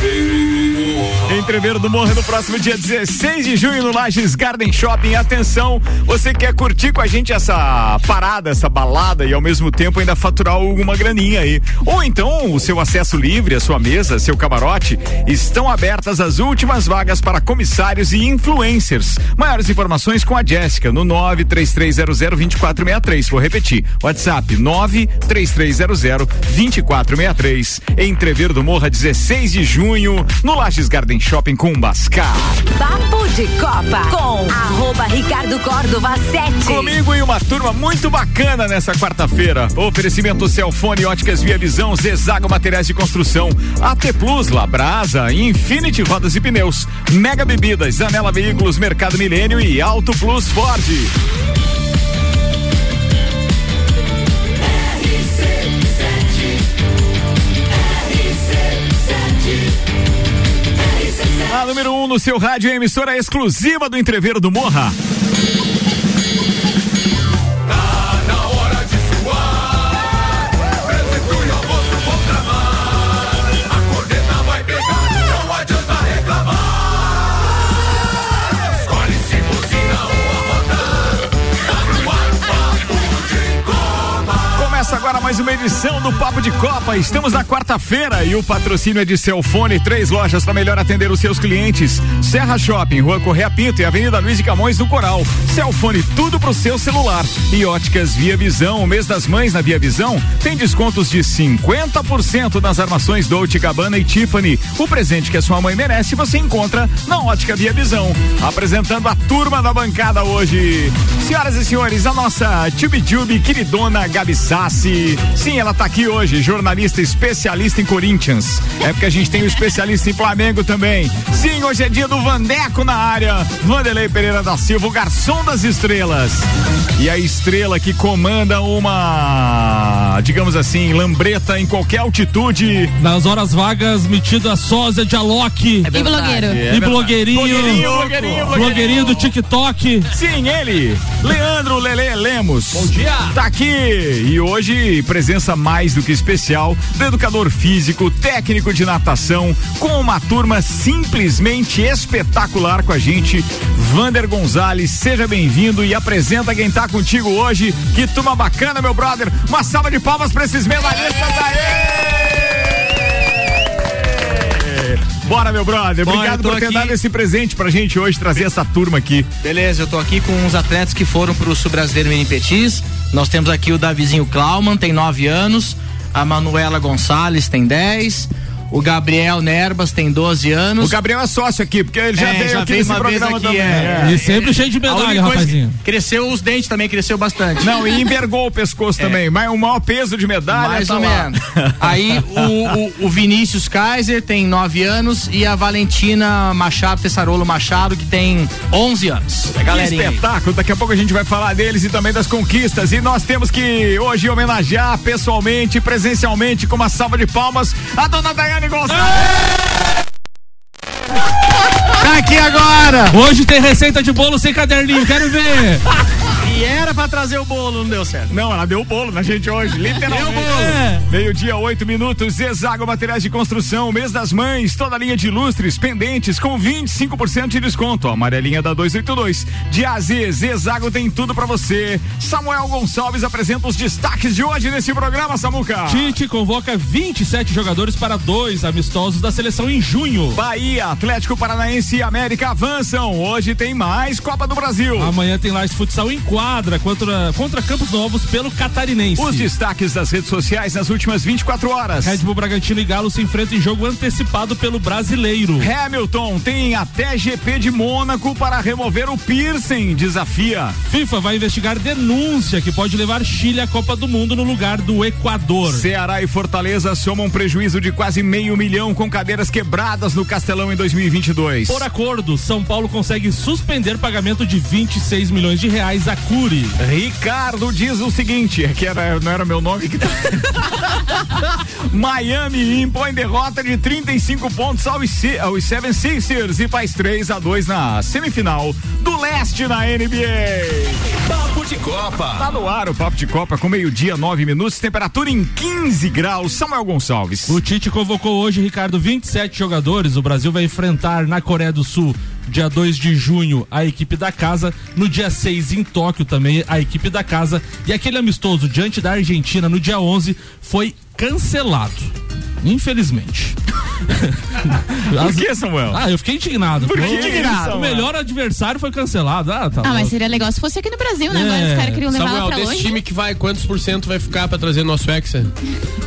baby. Entreveiro do Morro no próximo dia 16 de junho no Lages Garden Shopping. Atenção, você quer curtir com a gente essa parada, essa balada e ao mesmo tempo ainda faturar alguma graninha aí. Ou então o seu acesso livre, a sua mesa, seu camarote, estão abertas as últimas vagas para comissários e influencers. Maiores informações com a Jéssica no 933002463. Vou repetir, WhatsApp 933002463. Entreveiro do Morra 16 de junho no Lages Garden Shopping com Bascar. Papo de Copa com arroba Ricardo Córdova 7. Comigo e uma turma muito bacana nessa quarta-feira. Oferecimento Celfone Óticas Via Visão, Zezago Materiais de Construção, AT Plus, Labrasa, Infinity Rodas e Pneus, Mega Bebidas, Anela Veículos, Mercado Milênio e Auto Plus Ford. A número 1 um no seu rádio é emissora exclusiva do Entreveiro do Morra. Começa agora mais uma edição do Papo de Copa. Estamos na quarta-feira e o patrocínio é de Celfone, três lojas para melhor atender os seus clientes. Serra Shopping, Rua Correia Pinto e Avenida Luiz de Camões no Coral. Celfone, tudo pro seu celular. E óticas Via Visão, o mês das mães na Via Visão tem descontos de 50% nas armações Dolce Gabbana e Tiffany. O presente que a sua mãe merece você encontra na Ótica Via Visão. Apresentando a turma da bancada hoje. Senhoras e senhores, a nossa Tube Tube queridona Gabi Sassi. Sim, ela tá aqui hoje, jornalista especialista em Corinthians. É porque a gente tem um especialista em Flamengo também. Sim, hoje é dia do Vandeco na área. Vanderlei Pereira da Silva, o garçom das estrelas. E a estrela que comanda uma, digamos assim, lambreta em qualquer altitude. Nas horas vagas, metido a sósia de Alok. E blogueiro. É e blogueirinho. Blogueirinho, blogueirinho, Blogueirinho do TikTok. Sim, ele, Leandro Lele Lemos. Bom dia. Tá aqui e hoje presença mais do que especial do educador físico, técnico de natação, com uma turma simplesmente espetacular com a gente, Vander Gonzalez. Seja bem-vindo e apresenta quem tá contigo hoje. Que turma bacana, meu brother. Uma salva de palmas pra esses medalhistas aí. Bora, meu brother. Bora, Obrigado por ter aqui. dado esse presente pra gente hoje, trazer essa turma aqui. Beleza, eu tô aqui com uns atletas que foram pro Sul Brasileiro Mini Petis. Nós temos aqui o Davizinho Klauman, tem 9 anos. A Manuela Gonçalves tem 10. O Gabriel Nerbas tem 12 anos. O Gabriel é sócio aqui, porque ele já É, veio já aqui nesse programa aqui, também. é. é. E sempre cheio de medalha, rapazinho. cresceu os dentes também, cresceu bastante. Não, e envergou o pescoço também. Mas o maior peso de medalha Mais tá ou lá. menos. Aí o, o- o Vinícius Kaiser tem 9 anos e a Valentina Machado, Tessarolo Machado, que tem 11 anos. Que espetáculo, daqui a pouco a gente vai falar deles e também das conquistas. E nós temos que hoje homenagear pessoalmente, presencialmente, com uma salva de palmas, a dona Daiane Gonçalves. Aqui agora! Hoje tem receita de bolo sem caderninho, quero ver. E era pra trazer o bolo, não deu certo. Não, ela deu o bolo na gente hoje, literalmente. É. Meio-dia, oito minutos, Zezago Materiais de Construção, mês das mães, toda a linha de lustres, pendentes com 25% de desconto. A amarelinha da 282. De AZ, Zezago tem tudo pra você. Samuel Gonçalves apresenta os destaques de hoje nesse programa, Samuca. Tite convoca 27 jogadores para dois amistosos da seleção em junho. Bahia, Atlético Paranaense e América avançam. Hoje tem mais Copa do Brasil. Amanhã tem Lages Futsal em quadra contra, contra Campos Novos pelo Catarinense. Os destaques das redes sociais nas últimas 24 horas. Red Bull Bragantino e Galo se enfrentam em jogo antecipado pelo brasileiro. Hamilton tem até GP de Mônaco para remover o piercing, desafia. FIFA vai investigar denúncia que pode levar Chile à Copa do Mundo no lugar do Equador. Ceará e Fortaleza somam um prejuízo de quase meio milhão com cadeiras quebradas no Castelão em 2022. Por acordo, São Paulo consegue suspender pagamento de 26 milhões de reais a Cury. Ricardo diz o seguinte, é que era, não era meu nome que tá. Miami impõe derrota de 35 pontos aos, aos Seven Sixers e faz 3 a 2 na semifinal do leste na NBA. Papo de Copa. Tá no ar o Papo de Copa com meio-dia, 9 minutos, temperatura em 15 graus. Samuel Gonçalves. O Tite convocou hoje, Ricardo, 27 jogadores. O Brasil vai enfrentar na Coreia do Sul dia 2 de junho, a equipe da casa. No dia 6, em Tóquio, também a equipe da casa. E aquele amistoso diante da Argentina no dia 11 foi cancelado. Infelizmente. Por que, Samuel? Ah, eu fiquei indignado. Por que indignado? O melhor adversário foi cancelado. Ah, tá ah mas seria legal se fosse aqui no Brasil, né? É. Agora os caras queriam levar Samuel, lá pra desse longe. time que vai, quantos por cento vai ficar pra trazer nosso Hexa?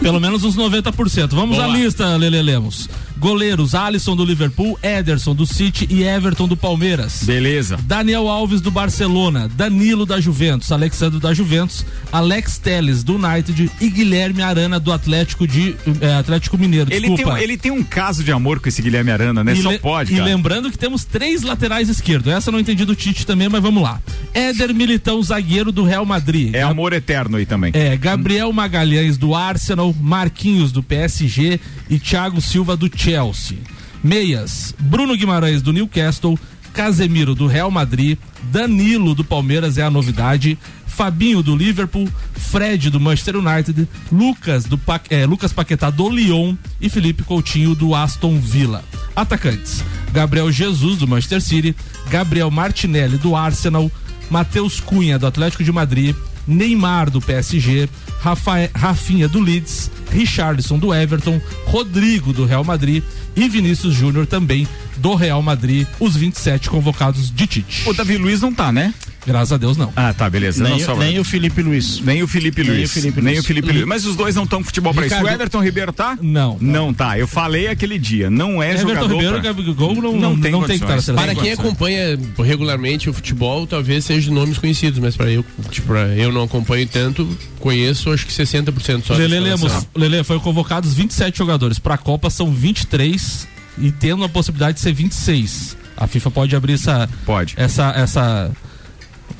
Pelo menos uns 90%. Vamos Boa. à lista, Lele Lemos. Goleiros, Alisson do Liverpool, Ederson do City e Everton do Palmeiras. Beleza. Daniel Alves do Barcelona, Danilo da Juventus, Alexandre da Juventus, Alex Teles do United e Guilherme Arana do Atlético de eh, Atlético Mineiro. Ele tem, ele tem um caso de amor com esse Guilherme Arana, né? E Só pode, E cara. lembrando que temos três laterais esquerdos. Essa eu não entendi do Tite também, mas vamos lá. Éder Militão, zagueiro do Real Madrid. É amor eterno aí também. É, Gabriel Magalhães do Arsenal, Marquinhos do PSG e Thiago Silva do Chelsea. Meias, Bruno Guimarães do Newcastle, Casemiro do Real Madrid, Danilo do Palmeiras é a novidade, Fabinho do Liverpool, Fred do Manchester United, Lucas do Pa- é, Lucas Paquetá do Lyon e Felipe Coutinho do Aston Villa. Atacantes: Gabriel Jesus do Manchester City, Gabriel Martinelli do Arsenal, Matheus Cunha do Atlético de Madrid, Neymar do PSG, Rafa- Rafinha do Leeds, Richarlison do Everton, Rodrigo do Real Madrid e Vinícius Júnior também do Real Madrid, os 27 convocados de Tite. O Davi Luiz não tá, né? Graças a Deus não. Ah, tá, beleza. Nem, não, só- nem o Felipe Luiz. nem o Felipe Nem Luiz. o Felipe nem Luiz. o Felipe Luiz. Mas os dois não estão com futebol pra isso. O Ricardo- Everton Ribeiro tá? Não. Não tá. Eu falei aquele dia. Não é Everton jogador Ribeiro pra... Gabigol não, Não não, tem não tem que estar na. Para quem acompanha regularmente o futebol, talvez sejam nomes conhecidos, mas para eu, tipo, pra eu não acompanho tanto, conheço acho que 60% só. Lele. Lemos, Lele, foi convocados 27 jogadores. Pra Copa são 23 e tendo a possibilidade de ser 26. A FIFA pode abrir essa. Pode. Essa. essa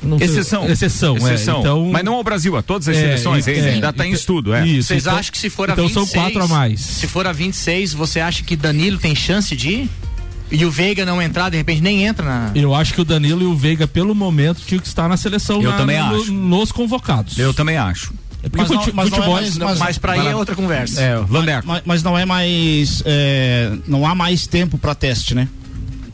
não sei- Exceção. Exceção, Exceção. é. Então, Mas não ao Brasil, a todas as É, seleções. é, ainda ainda é. tá em Então- estudo, é. Isso. Vocês então- acham que se for a então 26, são quatro a mais. Se for a 26, você acha que Danilo tem chance de ir? E o Veiga não entrar, de repente nem entra na. Eu acho que o Danilo e o Veiga, pelo momento, tinham que estar na seleção Eu na- também no- acho. nos convocados. Eu também acho. É porque Mas não- mas não é futebol mais- não- mas- Mas pra Vai ir é outra conversa. É. Mas, mas não é mais. é, não há mais tempo para teste, né?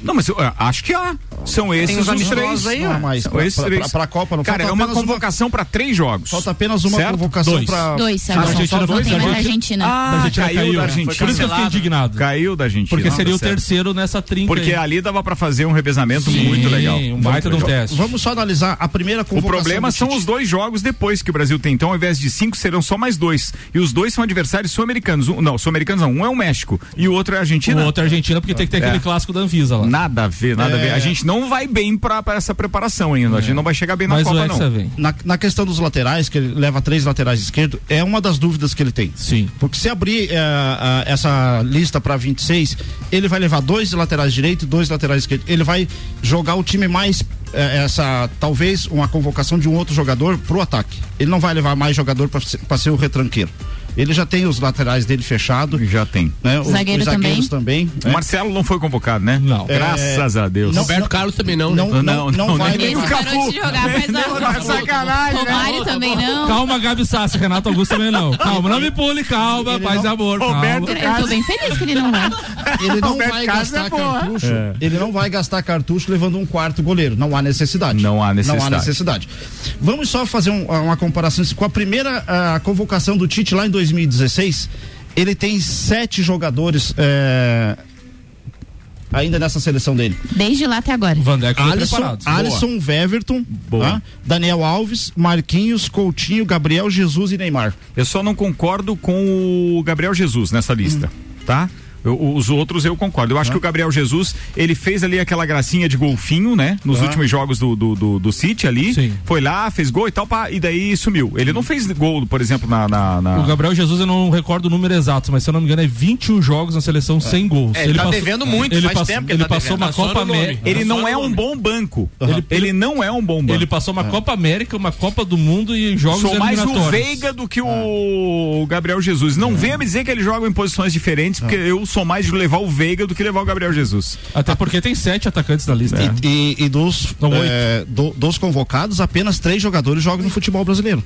Não, mas eu ah, acho que há. São esses os os, três. aí, Não. São Pra, esses pra, três. pra, pra Copa não Cara, é uma convocação pra três jogos. Falta apenas uma Certo? convocação Dois. para. Dois A agora. Argentina tem mais a a Argentina. da Ah, Argentina caiu caiu. da né? Argentina. Por isso que eu fiquei indignado. Caiu da Argentina. Porque seria o certo. terceiro nessa trinca. Porque aí. ali dava pra fazer um revezamento Sim, muito legal. Um baita de um teste. Vamos só analisar a primeira O convocação. problema do são os dois jogos depois que o Brasil tem. Então, ao invés de cinco, serão só mais dois. E os dois são adversários sul-americanos. Um, não, sul-americanos não. Um é o México e o outro é a Argentina. O outro é Argentina, porque tem que ter É. aquele clássico da Anvisa lá. Nada a ver, nada a ver. A gente não vai bem pra, pra essa preparação ainda. A gente não vai chegar bem na Mas Copa, não. vem. Na, na questão dos laterais, que ele leva três laterais esquerdos, é uma das dúvidas que ele tem. Sim. Porque se abrir a- essa lista para 26, ele vai levar dois laterais direito e dois laterais esquerdos. Ele vai jogar o time mais eh, essa talvez uma convocação de um outro jogador pro ataque. Ele não vai levar mais jogador para ser, pra ser o retranqueiro. Ele já tem os laterais dele fechado, Já tem. né? Os, Zagueiro os zagueiros também. O né? Marcelo não foi convocado, né? Não. Graças a Deus. não- Roberto Carlos também não, né? Não, não, Não, não, não, vai nem jogar sacanagem, Romário também não. Calma, Gabi Sassi, Renato Augusto também não. Calma, não me pule, calma, Ele paz e não- amor, Roberto calma. Eu tô bem feliz que ele não vai. Ele não Roberto vai Carlos gastar é cartucho. Ele não vai gastar cartucho levando um quarto goleiro. Não há necessidade. Não há necessidade. Não há necessidade. Vamos só fazer um- uma comparação com a primeira ah, convocação do Tite lá em 2016. Ele tem sete jogadores eh, ainda nessa seleção dele. Desde lá até agora. Van Dijk Alisson. Alisson Weverton, Boa. tá? Daniel Alves, Marquinhos, Coutinho, Gabriel Jesus e Neymar. Eu só não concordo com o Gabriel Jesus nessa lista, tá? Eu- os outros eu concordo. Eu acho que o Gabriel Jesus, ele fez ali aquela gracinha de golfinho, né? Nos Ah. últimos jogos do, do, do, do City ali. Sim. Foi lá, fez gol e tal, pá, e daí sumiu. Ele não fez gol, por exemplo, na. na, na- O Gabriel Jesus, eu não recordo o número exato, mas se eu não me engano, é 21 jogos na seleção sem gols. É, ele tá devendo muito, ele faz passou, tempo que ele ele tá passou devendo. uma só Copa. América. Ele não é um bom banco. Ele- Ele, não é um bom banco. Ele passou uma Copa América, uma Copa do Mundo e jogos Sou mais o. Veiga do que o Gabriel Jesus. Não venha me dizer que ele joga em posições diferentes, porque eu sou mais de levar o Veiga do que levar o Gabriel Jesus. Até porque tem sete atacantes na lista. É. E, e dos, é, do- dos convocados, apenas três jogadores jogam no futebol brasileiro.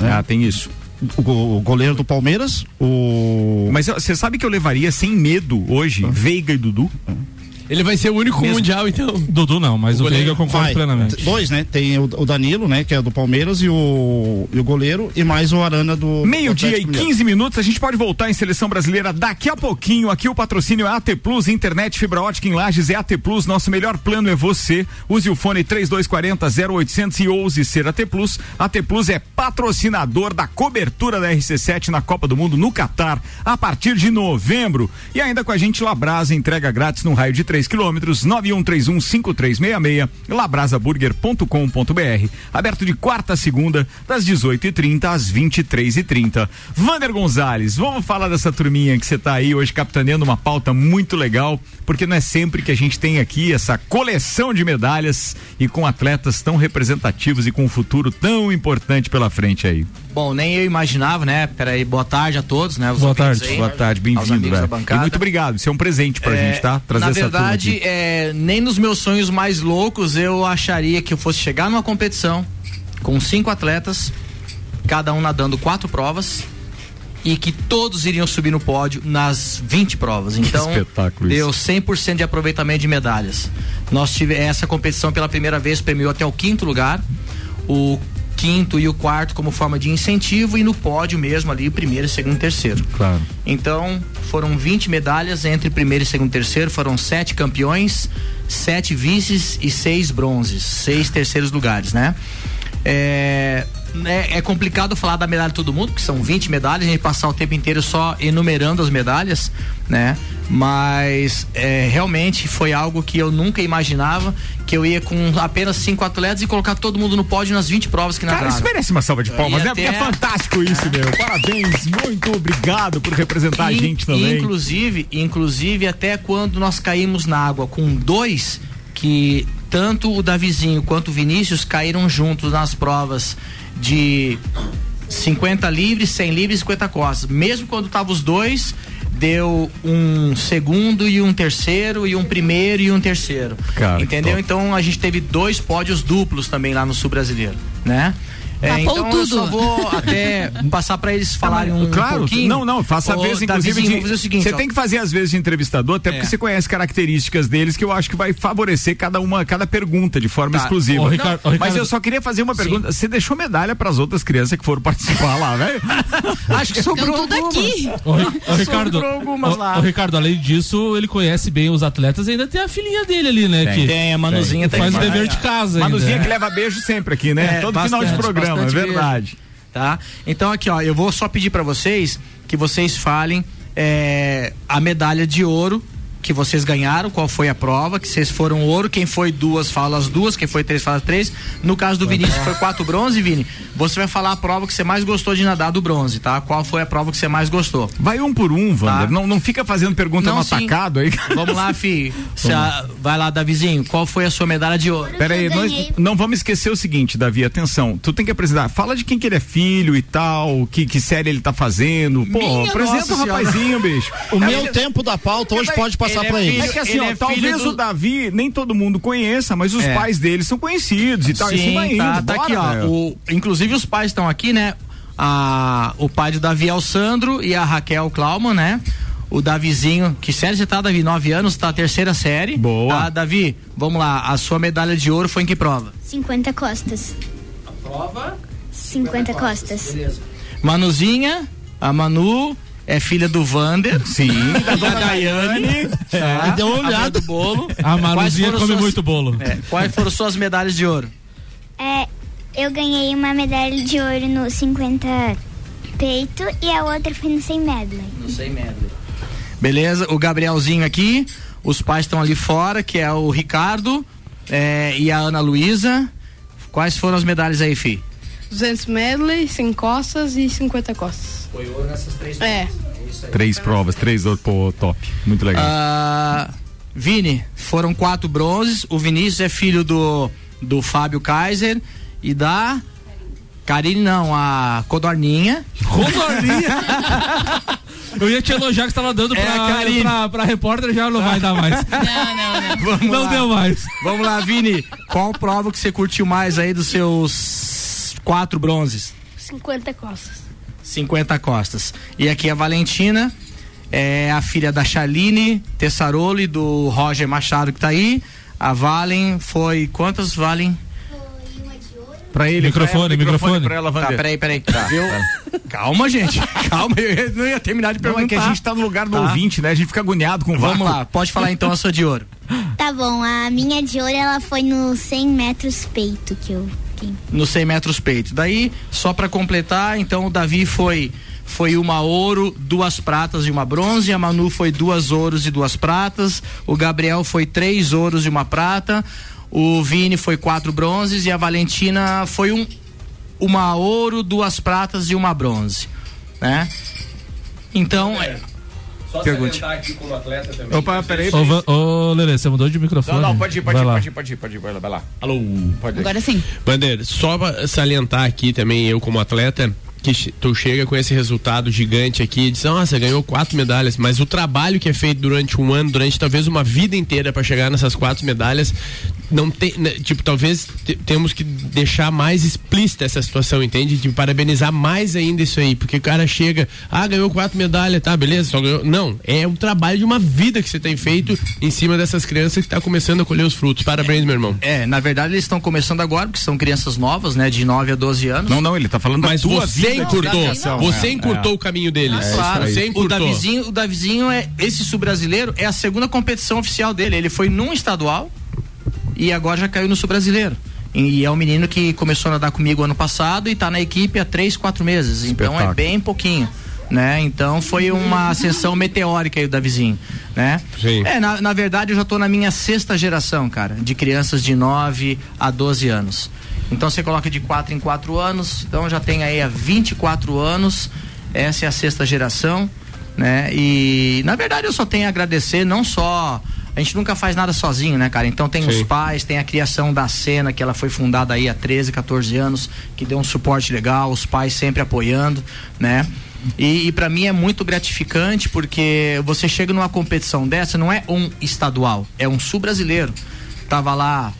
Ah, tem isso. O, go- o goleiro do Palmeiras, o. Mas você sabe que eu levaria sem medo hoje Veiga e Dudu? Ele vai ser o único Mesmo. mundial, então. Dudu não, mas O o, goleiro Veiga eu concordo Vai. plenamente. Dois, né? Tem o, o Danilo, né? Que é do Palmeiras, e o, e o goleiro, e mais o Arana do. Meio-dia e Atlético Mineiro. 15 minutos, a gente pode voltar em seleção brasileira daqui a pouquinho. Aqui o patrocínio é AT Plus, internet fibra ótica em Lages é AT Plus. Nosso melhor plano é você. Use o fone 3240 0800 e ouse ser AT Plus. AT Plus é patrocinador da cobertura da RC7 na Copa do Mundo no Catar a partir de novembro. E ainda com a gente Labrasa entrega grátis no raio de 3 quilômetros 91315366 labrasaburger.com.br. Aberto de quarta a segunda, das 18h30 às 23h30. Vander Gonzalez, vamos falar dessa turminha que você tá aí hoje capitaneando uma pauta muito legal, porque não é sempre que a gente tem aqui essa coleção de medalhas e com atletas tão representativos e com um futuro tão importante pela frente aí. Bom, nem eu imaginava, né? Peraí, boa tarde a todos, né? os Boa tarde. aí. Boa tarde, bem-vindo. da E muito obrigado, isso é um presente pra É, gente, tá? Trazer Na essa turma verdade, é, nem nos meus sonhos mais loucos eu acharia que eu fosse chegar numa competição com cinco atletas, cada um nadando quatro provas e que todos iriam subir no pódio nas 20 provas. Então, deu 100% de aproveitamento de medalhas. Nós tivemos essa competição pela primeira vez premiou até o quinto lugar. O quinto e o quarto como forma de incentivo e no pódio mesmo ali o primeiro, segundo e terceiro. Claro. Então, foram 20 medalhas entre primeiro, segundo e terceiro. Foram sete campeões, sete vices e seis bronzes, seis terceiros lugares, né? É, né, é complicado falar da medalha de todo mundo, porque são 20 medalhas, a gente passar o tempo inteiro só enumerando as medalhas, né? Mas é, realmente foi algo que eu nunca imaginava, que eu ia com apenas cinco atletas e colocar todo mundo no pódio nas 20 provas que Cara, nadaram. isso merece uma salva de palmas, né? Porque é fantástico isso, meu. Parabéns, muito obrigado por representar a gente também. Inclusive, inclusive até quando nós caímos na água com dois, que tanto o Davizinho quanto o Vinícius caíram juntos nas provas de 50 livres, 100 livres e 50 costas. Mesmo quando estavam os dois, deu um segundo e um terceiro e um primeiro e um terceiro. Cara, Entendeu? Então a gente teve dois pódios duplos também lá no Sul Brasileiro, né? É, então eu tudo. só vou até passar para eles falarem um claro, pouquinho. não, não, faça a vez, inclusive, Davizinho, de, o seguinte, você ó. tem que fazer às vezes de entrevistador, até porque É. você conhece características deles que eu acho que vai favorecer cada uma, cada pergunta de forma Tá. exclusiva. Ô, Ricardo- ô, Mas Ricardo- eu só queria fazer uma pergunta, você deixou medalha para as outras crianças que foram participar lá, velho? Acho que sobrou tudo algumas. aqui. Ô, Ri- ô, Ricardo, Sobrou algumas lá. Ricardo, além disso, ele conhece bem os atletas e ainda tem a filhinha dele ali, né? Tem. que Tem, a Manuzinha tem. faz o Vai, dever de casa Manuzinha ainda. que leva beijo sempre aqui, né? É, Todo final de bastante, programa, é verdade. Tá? Então aqui, ó, eu vou só pedir para vocês que vocês falem é, a medalha de ouro que vocês ganharam, qual foi a prova, que vocês foram ouro, quem foi duas fala as duas, quem foi três fala três. No caso do Vinícius foi quatro bronze, Vini. Você vai falar a prova que você mais gostou de nadar do bronze, tá? Qual foi a prova que você mais gostou? Vai um por um, Wander. Tá. Não, não fica fazendo pergunta Não, no sim. atacado aí. Vamos lá, fi. Vai lá, Davizinho. Qual foi a sua medalha de ouro? Pera aí, nós não vamos esquecer o seguinte, Davi, atenção. Tu tem que apresentar. Fala de quem que ele é filho e tal, que, que série ele tá fazendo. Pô, Minha apresenta o rapazinho, bicho. O meu tempo da pauta hoje pode passar ele é filho- ele. É que assim, ó, é talvez do- o Davi nem todo mundo conheça, mas os É. pais dele são conhecidos e tal. Isso Sim, vai indo, tá, tá aqui, ó. O, inclusive os pais estão aqui, né? A, o pai do Davi é o Sandro e a Raquel Klauman, né? O Davizinho, que série você tá, Davi? Nove anos, tá a terceira série. Boa. Tá, Davi, vamos lá. A sua medalha de ouro foi em que prova? 50 costas. Prova? 50 costas. Manuzinha, a Manu é filha do Vander. Sim, da dona Daiane. Tá, Deu uma mãe olhada. do bolo. A Manuzinha foram come suas- muito bolo. É, quais foram suas medalhas de ouro? É, eu ganhei uma medalha de ouro no 50 peito e a outra foi no 100 medley. Não sei, medley. Beleza? O Gabrielzinho aqui, os pais estão ali fora, que é o Ricardo é, e a Ana Luísa. Quais foram as medalhas aí, Fi? 200 medley, 100 costas e 50 costas. Foi ouro nessas três É. Três provas, três outros, pô, top. Muito legal. Ah, Vini, foram quatro bronzes. O Vinícius é filho do, do Fábio Kaiser e da. Karine não, a Codorninha. Codorninha? Eu ia te elogiar que você tava dando É, pra, Karine. pra, pra repórter, já não vai dar mais. Não, não, não. Vamos Não lá. deu mais. Vamos lá, Vini. Qual prova que você curtiu mais aí dos seus quatro bronzes? 50 costas. 50 costas. E aqui a Valentina, é a filha da Chaline Tessarolo e do Roger Machado que tá aí. A Valen foi. Quantas Valen? Pra ele, Microfone, pra ela, microfone. pra ela, Tá, peraí, peraí. Viu? Calma, gente. Calma, eu não ia terminar de Não, perguntar. é que a gente tá no lugar do Tá. ouvinte, né? A gente fica agoniado com o Vamos lá, pode falar então a sua de ouro. Tá bom, a minha de ouro ela foi no 100 metros peito que eu no 100 metros peito. Daí, só para completar, então o Davi foi foi uma ouro, duas pratas e uma bronze. A Manu foi duas ouros e duas pratas. O Gabriel foi três ouros e uma prata. O Vini foi quatro bronzes e a Valentina foi um uma ouro, duas pratas e uma bronze, né? Então, é, Só Pergunte. salientar aqui como atleta também. Opa, peraí. Ô, Va- ô Lelê, você mudou de microfone? Não, não, pode ir, pode Vai ir, lá. pode ir, pode ir, pode ir, vai lá, vai lá. Alô. Pode ir. Agora sim. Bander, só pra salientar aqui também, eu como atleta, que tu chega com esse resultado gigante aqui e diz, nossa, ganhou quatro medalhas, mas o trabalho que é feito durante um ano, durante talvez uma vida inteira para chegar nessas quatro medalhas, não tem, né, tipo, talvez te- temos que deixar mais explícita essa situação, entende? De parabenizar mais ainda isso aí, porque o cara chega, ah, ganhou quatro medalhas, tá, beleza, só ganhou. Não, é um trabalho de uma vida que você tem feito em cima dessas crianças que tá começando a colher os frutos. Parabéns, meu irmão. é, na verdade eles estão começando agora, porque são crianças novas, né, de 9 a 12 anos. Não, não, ele tá falando Mas da tua você vida, encurtou, você é, encurtou é. o caminho deles. Claro, você o encurtou. Davizinho, o Davizinho é esse sul-brasileiro é a segunda competição oficial dele. Ele foi num estadual e agora já caiu no sul-brasileiro. E é um menino que começou a nadar comigo ano passado e tá na equipe há três, quatro meses. Então é bem pouquinho. Né? Então foi uma ascensão meteórica aí o Davizinho, né? Sim. É, na, na verdade eu já tô na minha sexta geração, cara, de crianças de 9 a 12 anos. Então você coloca de 4 em 4 anos, então já tem aí há 24 anos, essa é a sexta geração, né? E na verdade eu só tenho a agradecer, não só a gente nunca faz nada sozinho, né, cara? Então tem os Sim. pais, tem a criação da cena, que ela foi fundada aí há 13, 14 anos, que deu um suporte legal, os pais sempre apoiando, né? E, e para mim é muito gratificante porque você chega numa competição dessa, não é um estadual, é um sul-brasileiro. Tava lá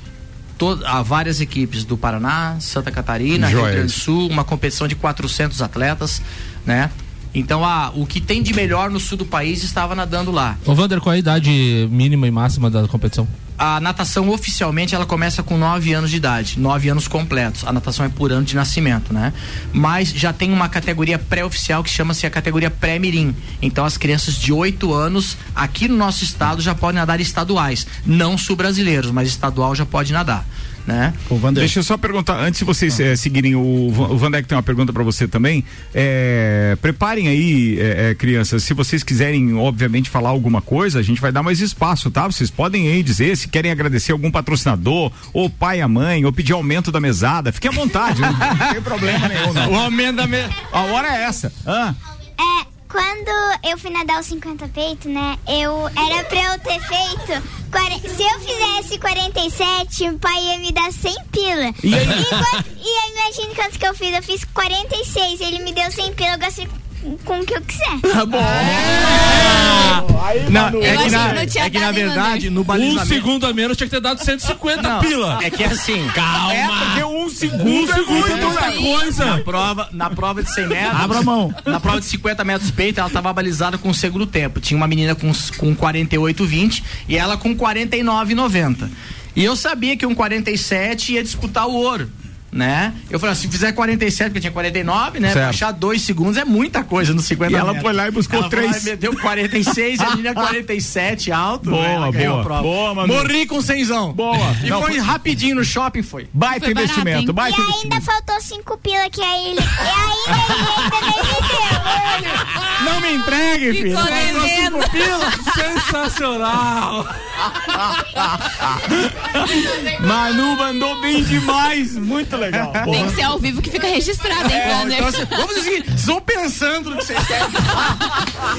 há várias equipes do Paraná, Santa Catarina, Rio Joias. Grande do Sul, uma competição de 400 atletas, né? Então, ah, o que tem de melhor no sul do país estava nadando lá. Ô, Vander, qual é a idade mínima e máxima da competição? A natação oficialmente ela começa com 9 anos de idade, 9 anos completos. A natação é por ano de nascimento, né? Mas já tem uma categoria pré-oficial que chama-se a categoria pré-mirim. Então as crianças de 8 anos aqui no nosso estado já podem nadar estaduais, não sul-brasileiros, mas estadual já pode nadar, né? Deixa eu só perguntar, antes de vocês eh, seguirem, o, o Vandeck tem uma pergunta para você também. Eh, preparem aí, eh, crianças, se vocês quiserem, obviamente, falar alguma coisa, a gente vai dar mais espaço, tá? Vocês podem aí dizer, se querem agradecer algum patrocinador, ou pai, a mãe, ou pedir aumento da mesada, fiquem à vontade, não, não tem problema nenhum, não. O aumento da me... A hora é essa. Ah, É, quando eu fui nadar os 50 peito, né? Eu era pra eu ter feito. Se eu fizesse 47, o pai ia me dar 100 pila. E e aí, imagine quantos que eu fiz. Eu fiz 46, ele me deu 100 pila, eu gastei com o que eu quiser. tá bom. Não, Eu é, que na, que não tinha é que na dado, hein, verdade, no Um balizamento... segundo a menos tinha que ter dado 150 pila. É que assim, calma. É porque um segundo Um é segundo é muito, muita né? Na coisa. prova, na prova de 100 metros. Abra a mão. Na prova de 50 metros peito, ela tava balizada com o segundo tempo. Tinha uma menina com, com 48,20 e ela com 49,90. E eu sabia que um 47 ia disputar o ouro. Né? Eu falei, assim, se fizer 47, porque tinha 49, né? Certo. Baixar dois segundos é muita coisa no 50 E ela metros. foi lá e buscou ela foi lá três. e meteu 46, a linha 47 alto. Boa, né? Boa. a prova. Boa, Manu. Morri com cenzão. Boa. E Não, foi foi- rapidinho no shopping, foi. Baita Foi barato, investimento, hein? baita E ainda investimento. faltou cinco pila que aí ele. E ainda ele ainda me deu. Não me entregue, filho. Ficou devendo. Sensacional! Manu mandou bem demais. Muito legal. Tem que ser ao vivo que fica registrado, hein, Wander? Então, assim, vamos dizer, vocês vão pensando no que vocês querem.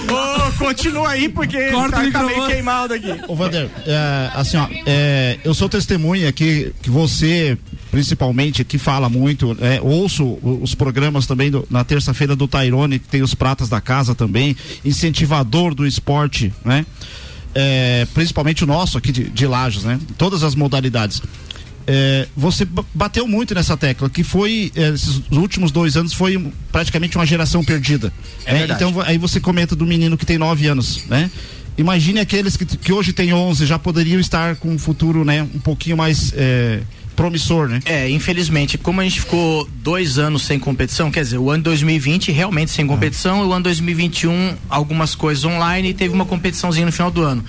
Ô, continua aí, porque Corta tá, o tá meio queimado aqui. Ô, Vander, é, assim, ó, é, eu sou testemunha aqui que você, principalmente, que fala muito, é, ouço os programas também do- na terça-feira do Tairone, que tem os pratas da casa também, incentivador do esporte, né? É, principalmente o nosso aqui de, de Lages, né? Todas as modalidades. É, você ba- bateu muito nessa tecla, que foi, é, esses últimos dois anos, foi praticamente uma geração perdida. É né? Então, aí você comenta do menino que tem nove anos, né? Imagine aqueles que, que hoje têm 11, já poderiam estar com um futuro, né? Um pouquinho mais é, promissor, né? É, infelizmente, como a gente ficou dois anos sem competição, quer dizer, o ano 2020 realmente sem competição, e o ano 2021, algumas coisas online e teve uma competiçãozinha no final do ano.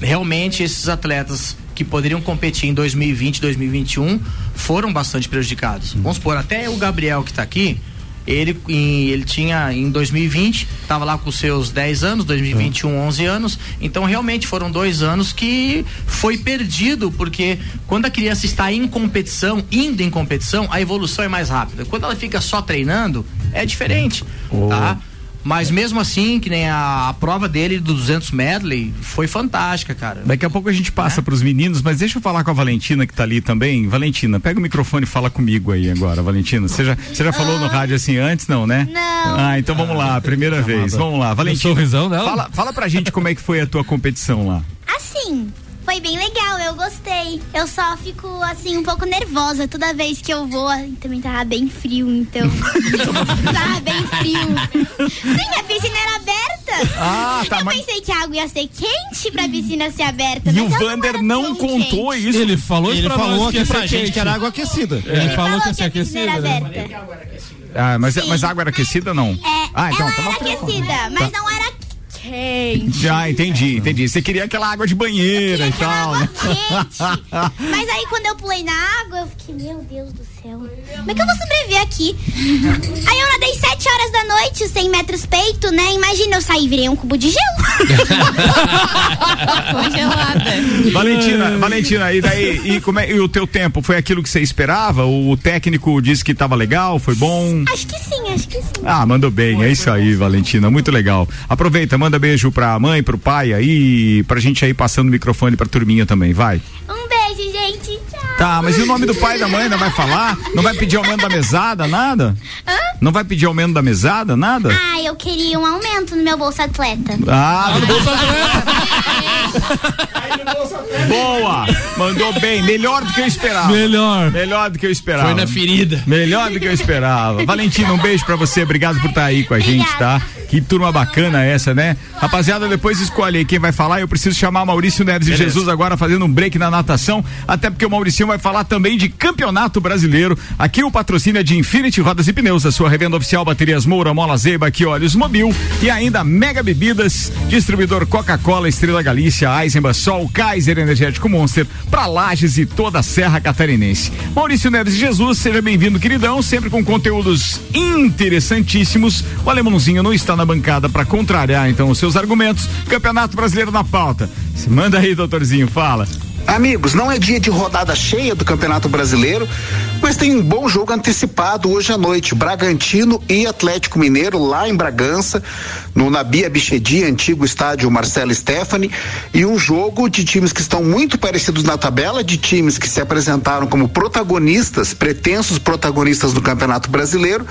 Realmente, esses atletas que poderiam competir em 2020, 2021 foram bastante prejudicados. Vamos supor, até o Gabriel que está aqui, ele, em- ele tinha em 2020, estava lá com seus 10 anos, 2021, 11 anos. Então, realmente foram dois anos que foi perdido, porque quando a criança está em competição, indo em competição, a evolução é mais rápida. Quando ela fica só treinando, é diferente, tá? Mas mesmo assim, que nem a, a prova dele do 200 medley foi fantástica, cara. Daqui a pouco a gente passa pros meninos, mas deixa eu falar com a Valentina que tá ali também. Valentina, pega o microfone e fala comigo aí agora, Valentina. Você já, você já falou no rádio assim antes, não, né? Não. Ah, então vamos lá, primeira vez. Vamos lá, Valentina. sorrisão dela? Fala, fala pra gente como é que foi a tua competição lá. Assim, foi bem legal, eu gostei. Eu só fico, assim, um pouco nervosa toda vez que eu vou. Também tava bem frio, então. tava bem frio. Sim, a piscina era aberta. Ah, tá, Eu mas- pensei que a água ia ser quente pra piscina ser aberta. E mas o Vander não tão contou quente. isso. Ele falou isso Ele pra falou nós aqui ia pra ser gente quente. que era água aquecida. Ele falou que ia que ser a piscina aquecido. era né? aberta. Ah, mas, Sim. mas água era aquecida não? É, ah, então ela era aquecida, mas não era quente. Já entendi, entendi. Você queria aquela água de banheira e tal, água né? quente. Mas aí quando eu pulei na água, eu fiquei, meu Deus do céu. Como é que eu vou sobreviver aqui? Aí eu nadei 7 horas da noite, 100 metros peito, né? Imagina eu sair e virei um cubo de gelo. Congelada. Valentina, Valentina, e daí, e, como é, e o teu tempo, foi aquilo que você esperava? O técnico disse que tava legal, foi bom? acho que sim, acho que sim. Ah, mandou bem, é isso aí, Valentina, muito legal. Aproveita, manda beijo pra mãe, pro pai aí, pra gente aí passando o microfone pra turminha também, vai. Um beijo, gente. Tá, mas e o nome do pai e da mãe, não vai falar? Não vai pedir aumento da mesada, nada? Hã? Não vai pedir aumento da mesada, nada? Ah, eu queria um aumento no meu bolsa atleta. Ah, boa! Mandou bem, melhor do que eu esperava. Melhor. Melhor do que eu esperava. Foi na ferida. Melhor do que eu esperava. Valentina, um beijo pra você. Obrigado por estar aí com a gente, tá? Que turma bacana essa, né? Rapaziada, depois escolhe aí quem vai falar. Eu preciso chamar Maurício Neves de Jesus agora fazendo um break na natação, até porque o Maurício vai falar também de Campeonato Brasileiro. Aqui o patrocínio é de Infinity Rodas e Pneus, a sua revenda oficial Baterias Moura, Mola Zeiba, aqui Olhos Mobil e ainda Mega Bebidas, distribuidor Coca-Cola, Estrela Galícia, Eisenbach, Sol, Kaiser Energético Monster, pra Lages e toda a Serra Catarinense. Maurício Neves Jesus, seja bem-vindo, queridão, sempre com conteúdos interessantíssimos. O alemãozinho não está na bancada para contrariar então os seus argumentos. Campeonato Brasileiro na pauta. Se manda aí, doutorzinho, fala. Amigos, não é dia de rodada cheia do Campeonato Brasileiro, mas tem um bom jogo antecipado hoje à noite. Bragantino e Atlético Mineiro lá em Bragança, no Nabi Abichedi, antigo estádio Marcelo Stefani, e um jogo de times que estão muito parecidos na tabela, de times que se apresentaram como protagonistas, pretensos protagonistas do Campeonato Brasileiro,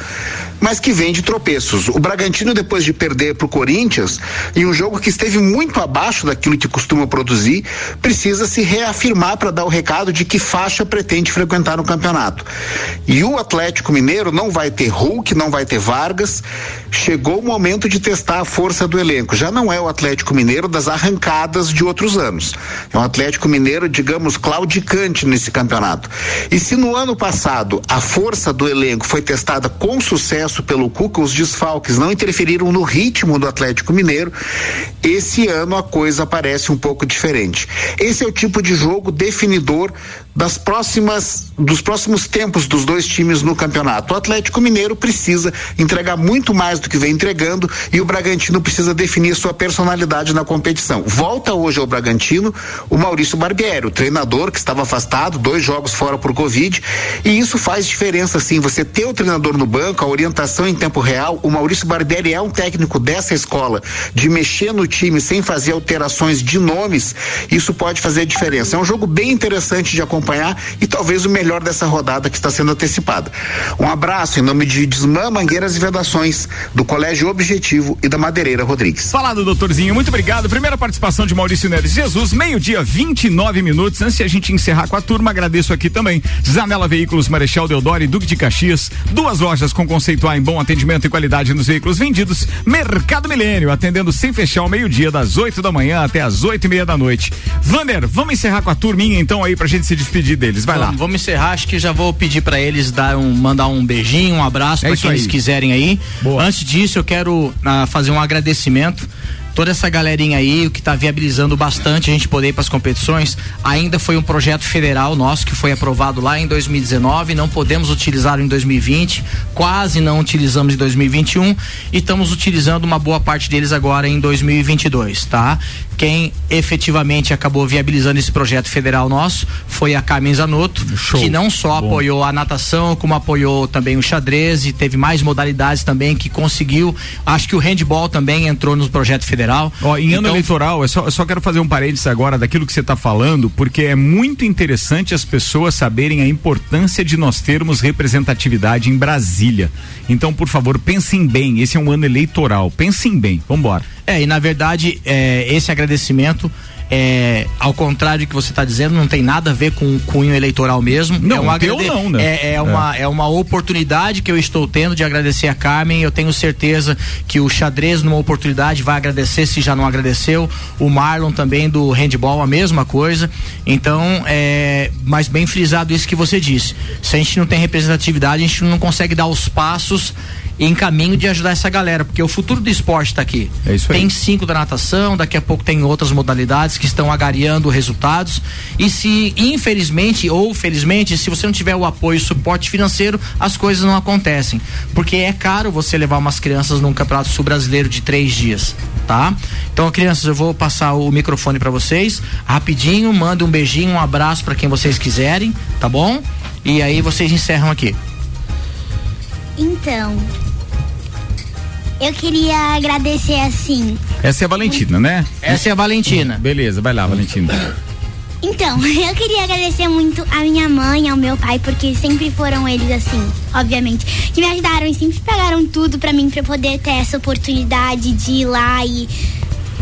mas que vem de tropeços. O Bragantino, depois de perder para o Corinthians, em um jogo que esteve muito abaixo daquilo que costuma produzir, precisa se reafirmar para dar o recado de que faixa pretende frequentar no campeonato. E o Atlético Mineiro não vai ter Hulk, não vai ter Vargas. Chegou o momento de testar a força do elenco. Já não é o Atlético Mineiro das arrancadas de outros anos. É um Atlético Mineiro, digamos, claudicante nesse campeonato. E se no ano passado a força do elenco foi testada com sucesso pelo Cuca, os desfalques não interferiram no ritmo do Atlético Mineiro, esse ano a coisa parece um pouco diferente. Esse é o tipo de jogo definidor das próximas dos próximos tempos dos dois times no campeonato. O Atlético Mineiro precisa entregar muito mais do que vem entregando e o Bragantino precisa definir sua personalidade na competição. Volta hoje ao Bragantino o Maurício Barbieri, o treinador que estava afastado, dois jogos fora por Covid, e isso faz diferença sim. Você ter o treinador no banco, a orientação em tempo real. O Maurício Barbieri é um técnico dessa escola de mexer no time sem fazer alterações de nomes. Isso pode fazer diferença. É um jogo bem interessante de acompanhar e talvez o melhor dessa rodada que está sendo antecipada. Um abraço em nome de Desmã, Mangueiras e Vedações, do Colégio Objetivo e da Madeireira Rodrigues. Falado, doutorzinho, muito obrigado. Primeira participação de Maurício Neres Jesus, meio-dia, 29 minutos. Antes de a gente encerrar com a turma, agradeço aqui também. Zanela Veículos, Marechal Deodoro e Duque de Caxias. Duas lojas com conceito A em bom atendimento e qualidade nos veículos vendidos. Mercado Milênio, atendendo sem fechar ao meio-dia, das 8 da manhã até as oito e meia da noite. Vander, vamos encerrar com a turminha então aí pra gente se despedir deles. Vai lá. Vamos, vamos encerrar, acho que já vou pedir pra eles dar um, mandar um beijinho, um abraço É pra isso quem aí. eles quiserem aí. Boa. Antes disso, eu quero ah, fazer um agradecimento. Toda essa galerinha aí, o que está viabilizando bastante a gente poder ir para as competições, ainda foi um projeto federal nosso que foi aprovado lá em 2019, não podemos utilizar em 2020, quase não utilizamos em 2021 e estamos utilizando uma boa parte deles agora em 2022, tá? Quem efetivamente acabou viabilizando esse projeto federal nosso foi a Carmen Zanotto, que não só apoiou a natação, como apoiou também o xadrez e teve mais modalidades também que conseguiu. Acho que o handball também entrou no projeto federal. Ó, em ano Então, eleitoral, eu só, eu só quero fazer um parênteses agora daquilo que você está falando, porque é muito interessante as pessoas saberem a importância de nós termos representatividade em Brasília. Então, por favor, pensem bem. Esse é um ano eleitoral. Pensem bem. Vambora. É, e na verdade, é, esse agradecimento. É, ao contrário do que você está dizendo, não tem nada a ver com o cunho eleitoral mesmo. Não, é um teu agrade- não, né? É, é uma, é uma oportunidade que eu estou tendo de agradecer a Carmen. Eu tenho certeza que o xadrez, numa oportunidade, vai agradecer se já não agradeceu. O Marlon também do handball, a mesma coisa. Então, é, mas bem frisado isso que você disse. Se a gente não tem representatividade, a gente não consegue dar os passos em caminho de ajudar essa galera, porque o futuro do esporte está aqui. É isso aí. Tem cinco da natação, daqui a pouco tem outras modalidades que estão agariando resultados. E se, infelizmente ou felizmente, se você não tiver o apoio e suporte financeiro, as coisas não acontecem. Porque é caro você levar umas crianças num campeonato sul brasileiro de três dias. Tá? Então, crianças, eu vou passar o microfone para vocês. Rapidinho, manda um beijinho, um abraço para quem vocês quiserem, tá bom? E aí vocês encerram aqui. Então, eu queria agradecer assim. Essa é a Valentina, né? Essa é a Valentina. Beleza, vai lá, Valentina. Então, eu queria agradecer muito a minha mãe, ao meu pai, porque sempre foram eles assim, obviamente, que me ajudaram e sempre pagaram tudo pra mim pra eu poder ter essa oportunidade de ir lá e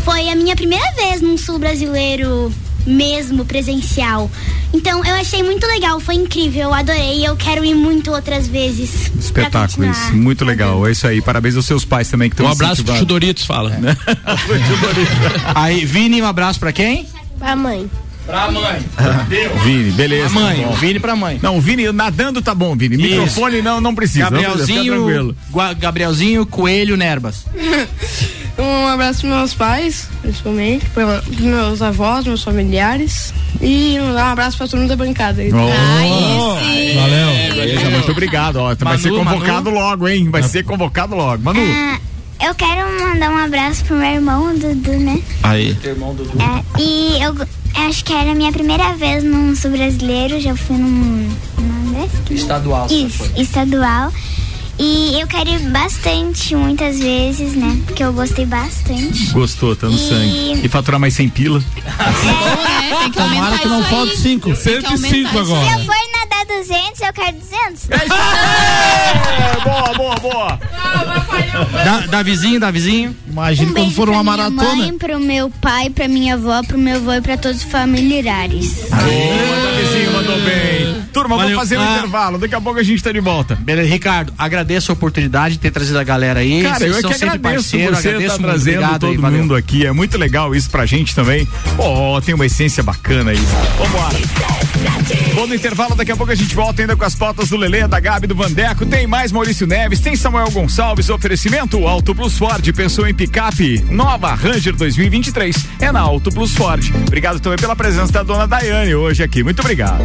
foi a minha primeira vez num sul brasileiro mesmo presencial. Então, eu achei muito legal, foi incrível, eu adorei e eu quero ir muito outras vezes. Espetáculo isso, muito legal. É isso aí. Parabéns aos seus pais também que estão Um abraço pro. Chudoritos, fala. Aí, Vini, um abraço pra quem? Pra mãe. Pra mãe. Vini, beleza. Pra mãe, tá o Vini pra mãe. Não, o Vini nadando tá bom, Vini. Isso. Microfone não, não precisa. não precisa, fica Gabrielzinho, Gabrielzinho, Coelho, Nerbas. Um abraço pros meus pais, principalmente, pros meus avós, meus familiares. E um abraço pra todo mundo da bancada. Oh, Valeu. beleza, muito obrigado. Ó, vai Manu, ser convocado logo, hein? Vai ser convocado logo. Manu. Ah, eu quero mandar um abraço pro meu irmão, o Dudu, né? Aí. É, e eu acho que era a minha primeira vez num sul brasileiro, já fui num. que- Estadual. Isso, foi. estadual. E eu quero ir bastante, muitas vezes, né? Porque eu gostei bastante. Gostou, tá no E- sangue. E faturar mais 100 pila. Bom, né? Tem que Tomara que não falte aí. cinco. Tem que aumentar 105 isso agora. Se eu for nadar 200, eu quero 200. É, boa, boa, boa. Da, Davizinho, Davizinho. Imagina Um quando for uma pra minha maratona. mãe, pro meu pai, pra minha avó, pro meu avô e pra todos os familiares. Boa, Davizinho mandou bem. Turma, Valeu. vamos fazer um Ah. intervalo. Daqui a pouco a gente tá de volta. Beleza, Ricardo, agradeço a oportunidade de ter trazido a galera aí. Cara, Vocês eu é que agradeço parceiro, você agradeço tá trazendo obrigado todo aí, mundo aqui. É muito legal isso pra gente também. Pô, tem uma essência bacana isso. Vambora. Vou no intervalo, daqui a pouco a gente volta ainda com as pautas do Lelê, da Gabi, do Vandeco. Tem mais Maurício Neves, tem Samuel Gonçalves, oferecimento Auto Plus Ford. Pensou em picape? Nova Ranger 2023. É na Auto Plus Ford. Obrigado também pela presença da dona Daiane hoje aqui. Muito obrigado.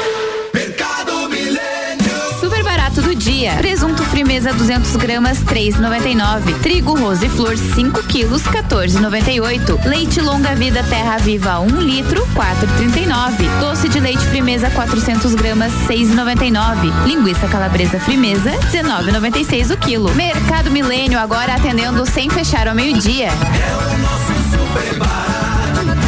Presunto frimeza 200 gramas 3,99. Trigo Rose Flor 5 quilos 14,98. Leite longa vida Terra Viva 1 litro 4,39. Doce de leite frimeza 400 gramas 6,99. Linguiça calabresa frimeza 19,96 o quilo. Mercado Milênio agora atendendo sem fechar ao meio dia.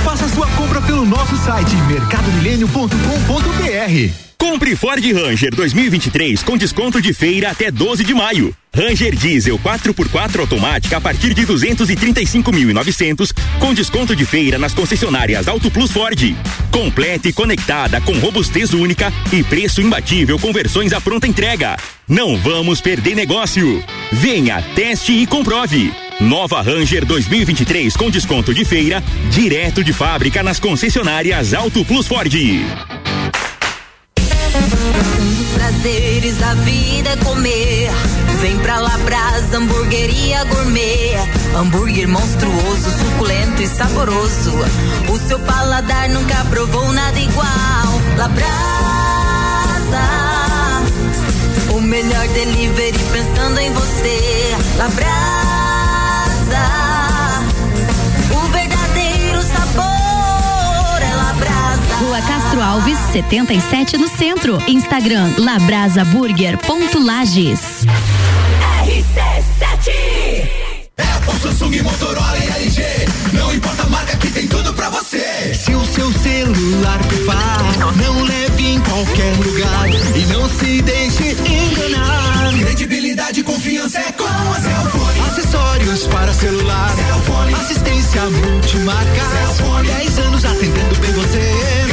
Faça sua compra pelo nosso site mercadomilênio.com.br. Compre Ford Ranger 2023 com desconto de feira até 12 de maio. Ranger Diesel 4x4 automática a partir de 235.900 com desconto de feira nas concessionárias Auto Plus Ford. Completa e conectada com robustez única e preço imbatível com versões à pronta entrega. Não vamos perder negócio. Venha, teste e comprove. Nova Ranger 2023 com desconto de feira direto de fábrica nas concessionárias Auto Plus Ford. Prazeres da vida é comer. Vem pra Labrasa, hamburgueria gourmet. Hambúrguer monstruoso, suculento e saboroso. O seu paladar nunca provou nada igual. Labrasa, o melhor delivery pensando em você. Labrasa, Rua Castro Alves, 77 no centro. Instagram labrasaburger.lages. Apple, Samsung, Motorola e LG. Não importa a marca que tem tudo pra você. Se o seu celular pifar, não leve em qualquer lugar e não se deixe enganar. Credibilidade e confiança é com a Cellfone. Acessórios para celular, Cellfone. assistência multimarca. Cellfone. 10 anos atendendo bem você.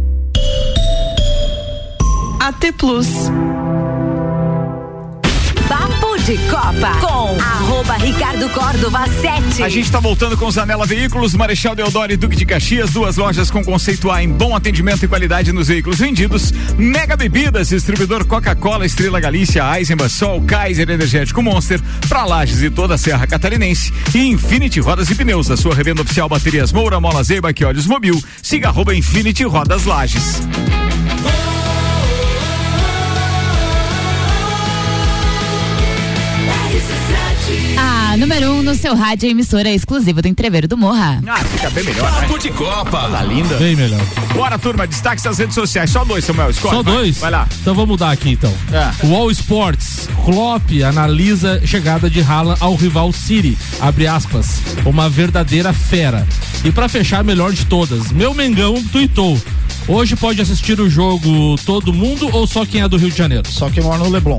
AT Plus. Papo de Copa com arroba Ricardo Córdova 7. A gente está voltando com Zanela Veículos, Marechal Deodoro e Duque de Caxias, duas lojas com conceito A em bom atendimento e qualidade nos veículos vendidos. Mega Bebidas, distribuidor Coca-Cola, Estrela Galícia, Eisenbahn, Sol, Kaiser Energético Monster, para Lages e toda a Serra Catarinense. E Infinity Rodas e Pneus, a sua revenda oficial Baterias Moura, Mola Zeiba, que olhos mobil. Siga arroba Infinity Rodas Lages. Número 1 um no seu rádio é emissora exclusiva do Entreveiro do Morra. Ah, fica bem melhor, né? Papo de Copa. Tá linda. Bem melhor. Bora, turma, destaque das redes sociais. Só dois, Samuel, escolhe. Só vai. dois? Vai lá. Então vamos mudar aqui então. É. Wall Sports. Klopp analisa chegada de Haaland ao rival City. Abre aspas. Uma verdadeira fera. E pra fechar, a melhor de todas. Meu Mengão tuitou. Hoje pode assistir o jogo todo mundo ou só quem é do Rio de Janeiro? Só quem mora no Leblon.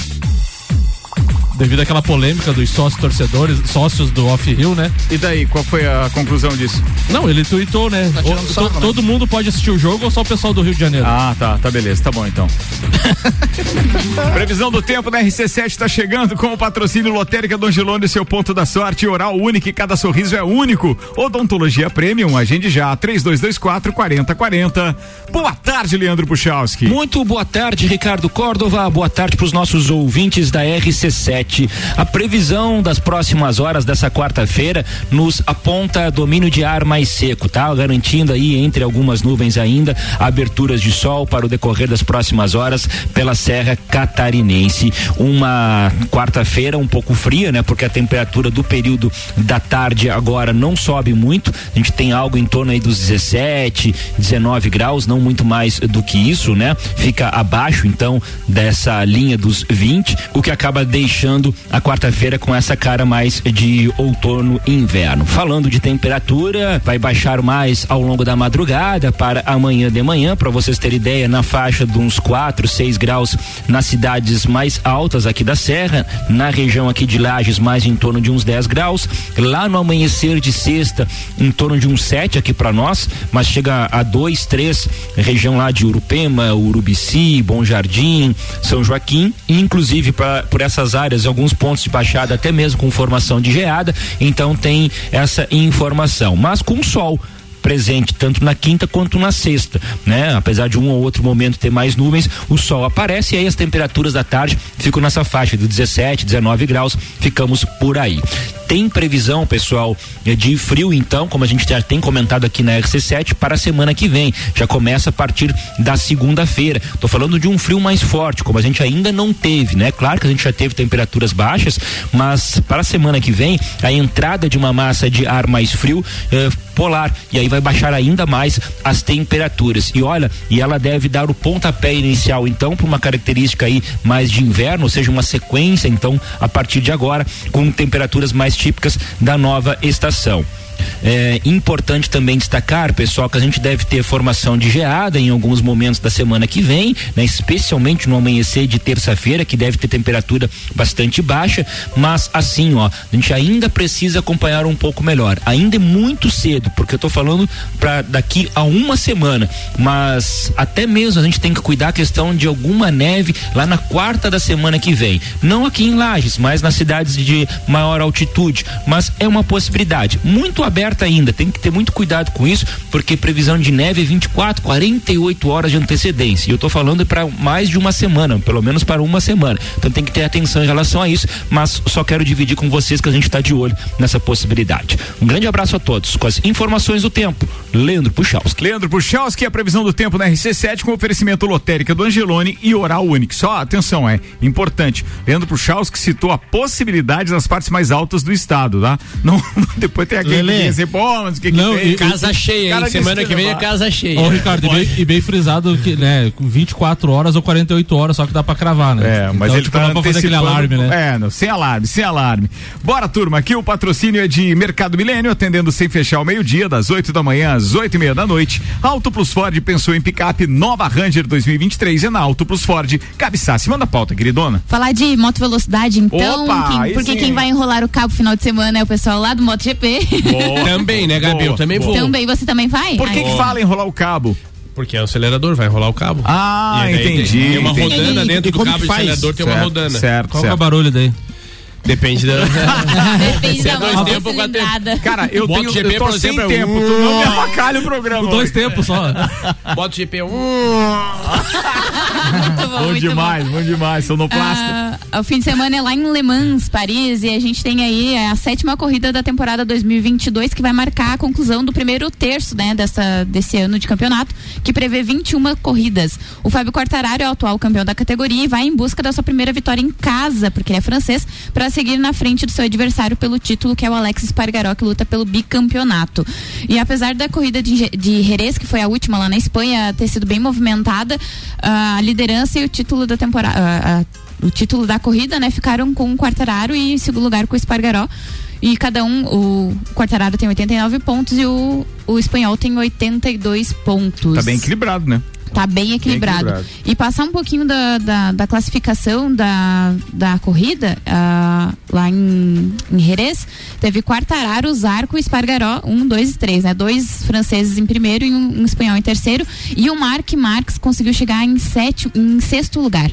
Devido àquela polêmica dos sócios torcedores, sócios do Off-Rio, né? E daí, qual foi a conclusão disso? Não, ele tuitou, né? Tá O- to- sarro, né? Todo mundo pode assistir o jogo ou só o pessoal do Rio de Janeiro? Ah, tá, tá beleza, tá bom então. Previsão do tempo da RC7 está chegando com o patrocínio Lotérica Dom Gilone, seu ponto da sorte, oral único e cada sorriso é único. Odontologia Premium, agende já, 3224 4040. Boa tarde, Leandro Puchalski. Muito boa tarde, Ricardo Córdova. Boa tarde para os nossos ouvintes da RC7. A previsão das próximas horas dessa quarta-feira nos aponta domínio de ar mais seco, tá? Garantindo aí entre algumas nuvens ainda aberturas de sol para o decorrer das próximas horas pela Serra Catarinense. Uma quarta-feira um pouco fria, né? Porque a temperatura do período da tarde agora não sobe muito. A gente tem algo em torno aí dos 17, 19 graus, não muito mais do que isso, né? Fica abaixo então dessa linha dos 20, o que acaba deixando a quarta-feira com essa cara mais de outono e inverno. Falando de temperatura, vai baixar mais ao longo da madrugada para amanhã de manhã, para vocês terem ideia, na faixa de uns 4, 6 graus nas cidades mais altas aqui da Serra, na região aqui de Lages mais em torno de uns 10 graus, lá no amanhecer de sexta em torno de uns 7 aqui para nós, mas chega a 2, 3, região lá de Urupema, Urubici, Bom Jardim, São Joaquim, inclusive pra, por essas áreas, alguns pontos de baixada até mesmo com formação de geada, então tem essa informação, mas com sol presente tanto na quinta quanto na sexta, né? Apesar de um ou outro momento ter mais nuvens, o sol aparece e aí as temperaturas da tarde ficam nessa faixa de 17, 19 graus, ficamos por aí. Tem previsão, pessoal, eh, de frio então, como a gente já tem comentado aqui na RC7 para a semana que vem. Já começa a partir da segunda-feira. Tô falando de um frio mais forte, como a gente ainda não teve, né? Claro que a gente já teve temperaturas baixas, mas para a semana que vem, a entrada de uma massa de ar mais frio eh, polar e aí vai baixar ainda mais as temperaturas. E olha, e ela deve dar o pontapé inicial então para uma característica aí mais de inverno, ou seja, uma sequência então a partir de agora com temperaturas mais típicas da nova estação. É importante também destacar, pessoal, que a gente deve ter formação de geada em alguns momentos da semana que vem, né? especialmente no amanhecer de terça-feira, que deve ter temperatura bastante baixa, mas assim, ó, a gente ainda precisa acompanhar um pouco melhor. Ainda é muito cedo, porque eu tô falando para daqui a uma semana, mas até mesmo a gente tem que cuidar a questão de alguma neve lá na quarta da semana que vem. Não aqui em Lages, mas nas cidades de maior altitude, mas é uma possibilidade. Muito aberta ainda. Tem que ter muito cuidado com isso, porque previsão de neve é 24, 48 horas de antecedência. E eu tô falando para mais de uma semana, pelo menos para uma semana. Então tem que ter atenção em relação a isso, mas só quero dividir com vocês que a gente está de olho nessa possibilidade. Um grande abraço a todos. Com as informações do tempo, Leandro Puchalski. Leandro Puchalski, a previsão do tempo na RC7 com oferecimento lotérica do Angelone e Oral Unique. Só atenção, é importante. Leandro Puchalski citou a possibilidade das partes mais altas do estado, tá? Não, depois tem aquele Diz assim, pô, mas o que que Não, tem? e- Casa cheia, hein? Cara Semana que vem é casa cheia. Ô, Ricardo, e bem, e bem frisado que, né, com 24 horas ou 48 horas, só que dá pra cravar, né? É, mas então, ele tipo, tá não pra fazer aquele alarme, né? É, não, sem alarme, sem alarme. Bora, turma, aqui o patrocínio é de Mercado Milênio, atendendo sem fechar o meio-dia, das 8 da manhã às 8 e meia da noite. Auto Plus Ford pensou em picape, nova Ranger 2023 é na Auto Plus Ford. Cabeçasse, manda pauta, queridona. Falar de moto velocidade, então, Opa, quem- porque sim. quem vai enrolar o cabo final de semana é o pessoal lá do MotoGP. Também, né, Gabi? Eu também vou. Também, você também vai? Por que, que fala enrolar o cabo? Porque é o acelerador, vai enrolar o cabo. Ah, tem- entendi. Tem, uma entendi. rodana dentro E do como cabo faz? acelerador, tem uma Certo, rodana. certo, Qual que é o certo. barulho daí? Depende da. Depende Se é da dois tempos ou quatro cilindrada. Cara, eu tenho MotoGP, eu tô por sem exemplo, tempo, um- tu não me avacalha o programa. Dois tempos só. Bota o GP 1. Muito bom, Bom muito demais, bom demais, sonoplasta. Ah, o fim de semana é lá em Le Mans, Paris, e a gente tem aí a sétima corrida da temporada 2022 que vai marcar a conclusão do primeiro terço, né, dessa, desse ano de campeonato, que prevê 21 corridas. O Fábio Quartararo é o atual campeão da categoria e vai em busca da sua primeira vitória em casa, porque ele é francês, para seguir na frente do seu adversário pelo título, que é o Alex Espargaró, que luta pelo bicampeonato. E apesar da corrida de, de Jerez, que foi a última lá na Espanha, ter sido bem movimentada, a liderança e o título da temporada. a- a- o título da corrida, né? Ficaram com o Quartararo e em segundo lugar com o Espargaró. E cada um, o Quartararo tem 89 pontos e o, o espanhol tem 82 pontos. Tá bem equilibrado, né? Tá bem equilibrado. equilibrado. E passar um pouquinho da, da, da classificação da, da corrida, ah, lá em, em Jerez, teve Quartararo, Zarco e Espargaró, um, dois e três, né? Dois franceses em primeiro e um, um espanhol em terceiro. E o Mark Marques conseguiu chegar em, sétimo, em sexto lugar.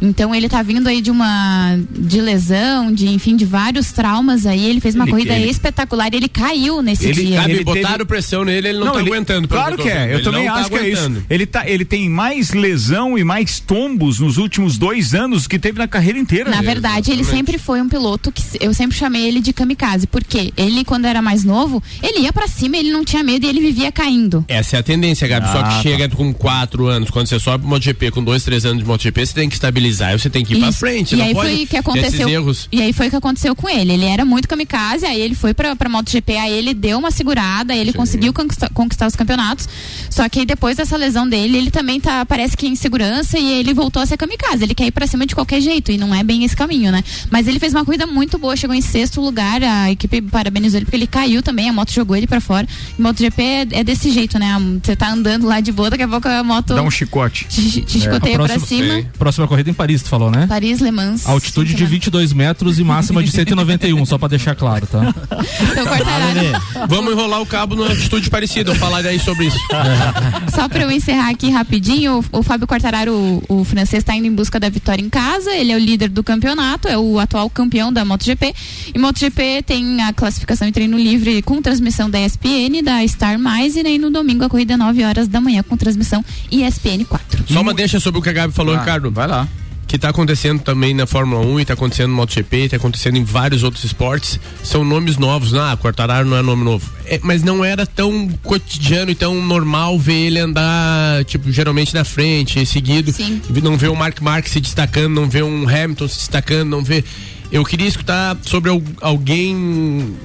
Então ele tá vindo aí de uma de lesão, de enfim, de vários traumas aí. Ele fez uma Ele- corrida ele- espetacular. Ele caiu nesse dia. Gabi, ele botaram teve- pressão nele, ele não, tá ele- aguentando. Claro que é, eu Ele também não tá acho que é isso. aguentando. Ele, tá, ele tem mais lesão e mais tombos nos últimos dois anos que teve na carreira inteira. Na verdade, ele sempre foi um piloto que eu sempre chamei ele de kamikaze, porque ele, quando era mais novo, ele ia pra cima, ele não tinha medo e ele vivia caindo. Essa é a tendência, Gabi. Só Ah, que tá. chega com quatro anos, quando você sobe pro MotoGP com dois, três anos de MotoGP, você tem que estabilizar, você tem que ir pra Isso. frente. E não aí pode foi que aconteceu. E aí foi o que aconteceu com ele. Ele era muito kamikaze, aí ele foi pra, pra MotoGP, aí ele deu uma segurada, aí ele conseguiu conquistar, conquistar os campeonatos. Só que aí depois dessa lesão dele, ele também tá, parece que em segurança e ele voltou a ser kamikaze. Ele quer ir pra cima de qualquer jeito e não é bem esse caminho, né? Mas ele fez uma corrida muito boa, chegou em sexto lugar, a equipe parabenizou ele porque ele caiu também, a moto jogou ele pra fora. E MotoGP é, é desse jeito, né? Você tá andando lá de boa, daqui a pouco a moto Dá um chicote. te, te chicoteia A pra próxima- cima. Próxima corrida em Paris, tu falou, né? Paris, Le Mans. Altitude de 22 metros e máxima de 191, só pra deixar claro, tá? Então. Vamos enrolar o cabo numa atitude parecida. Eu falarei aí sobre isso. Só para eu encerrar aqui rapidinho, o, o Fábio Quartararo, o, o francês, está indo em busca da vitória em casa. Ele é o líder do campeonato, é o atual campeão da MotoGP. E MotoGP tem a classificação em treino livre com transmissão da ESPN, da Star Mais, e aí no domingo a corrida é 9 horas da manhã com transmissão ESPN 4. Só uma deixa sobre o que a Gabi falou, Ah, Ricardo. Vai lá. Que tá acontecendo também na Fórmula 1 e tá acontecendo no MotoGP, tá acontecendo em vários outros esportes. São nomes novos. Ah, Quartararo não é nome novo. É, mas não era tão cotidiano e tão normal ver ele andar, tipo, geralmente na frente, seguido. Sim. Não ver o Mark Marques se destacando, não ver um Hamilton se destacando, não ver. Eu queria escutar sobre al- alguém.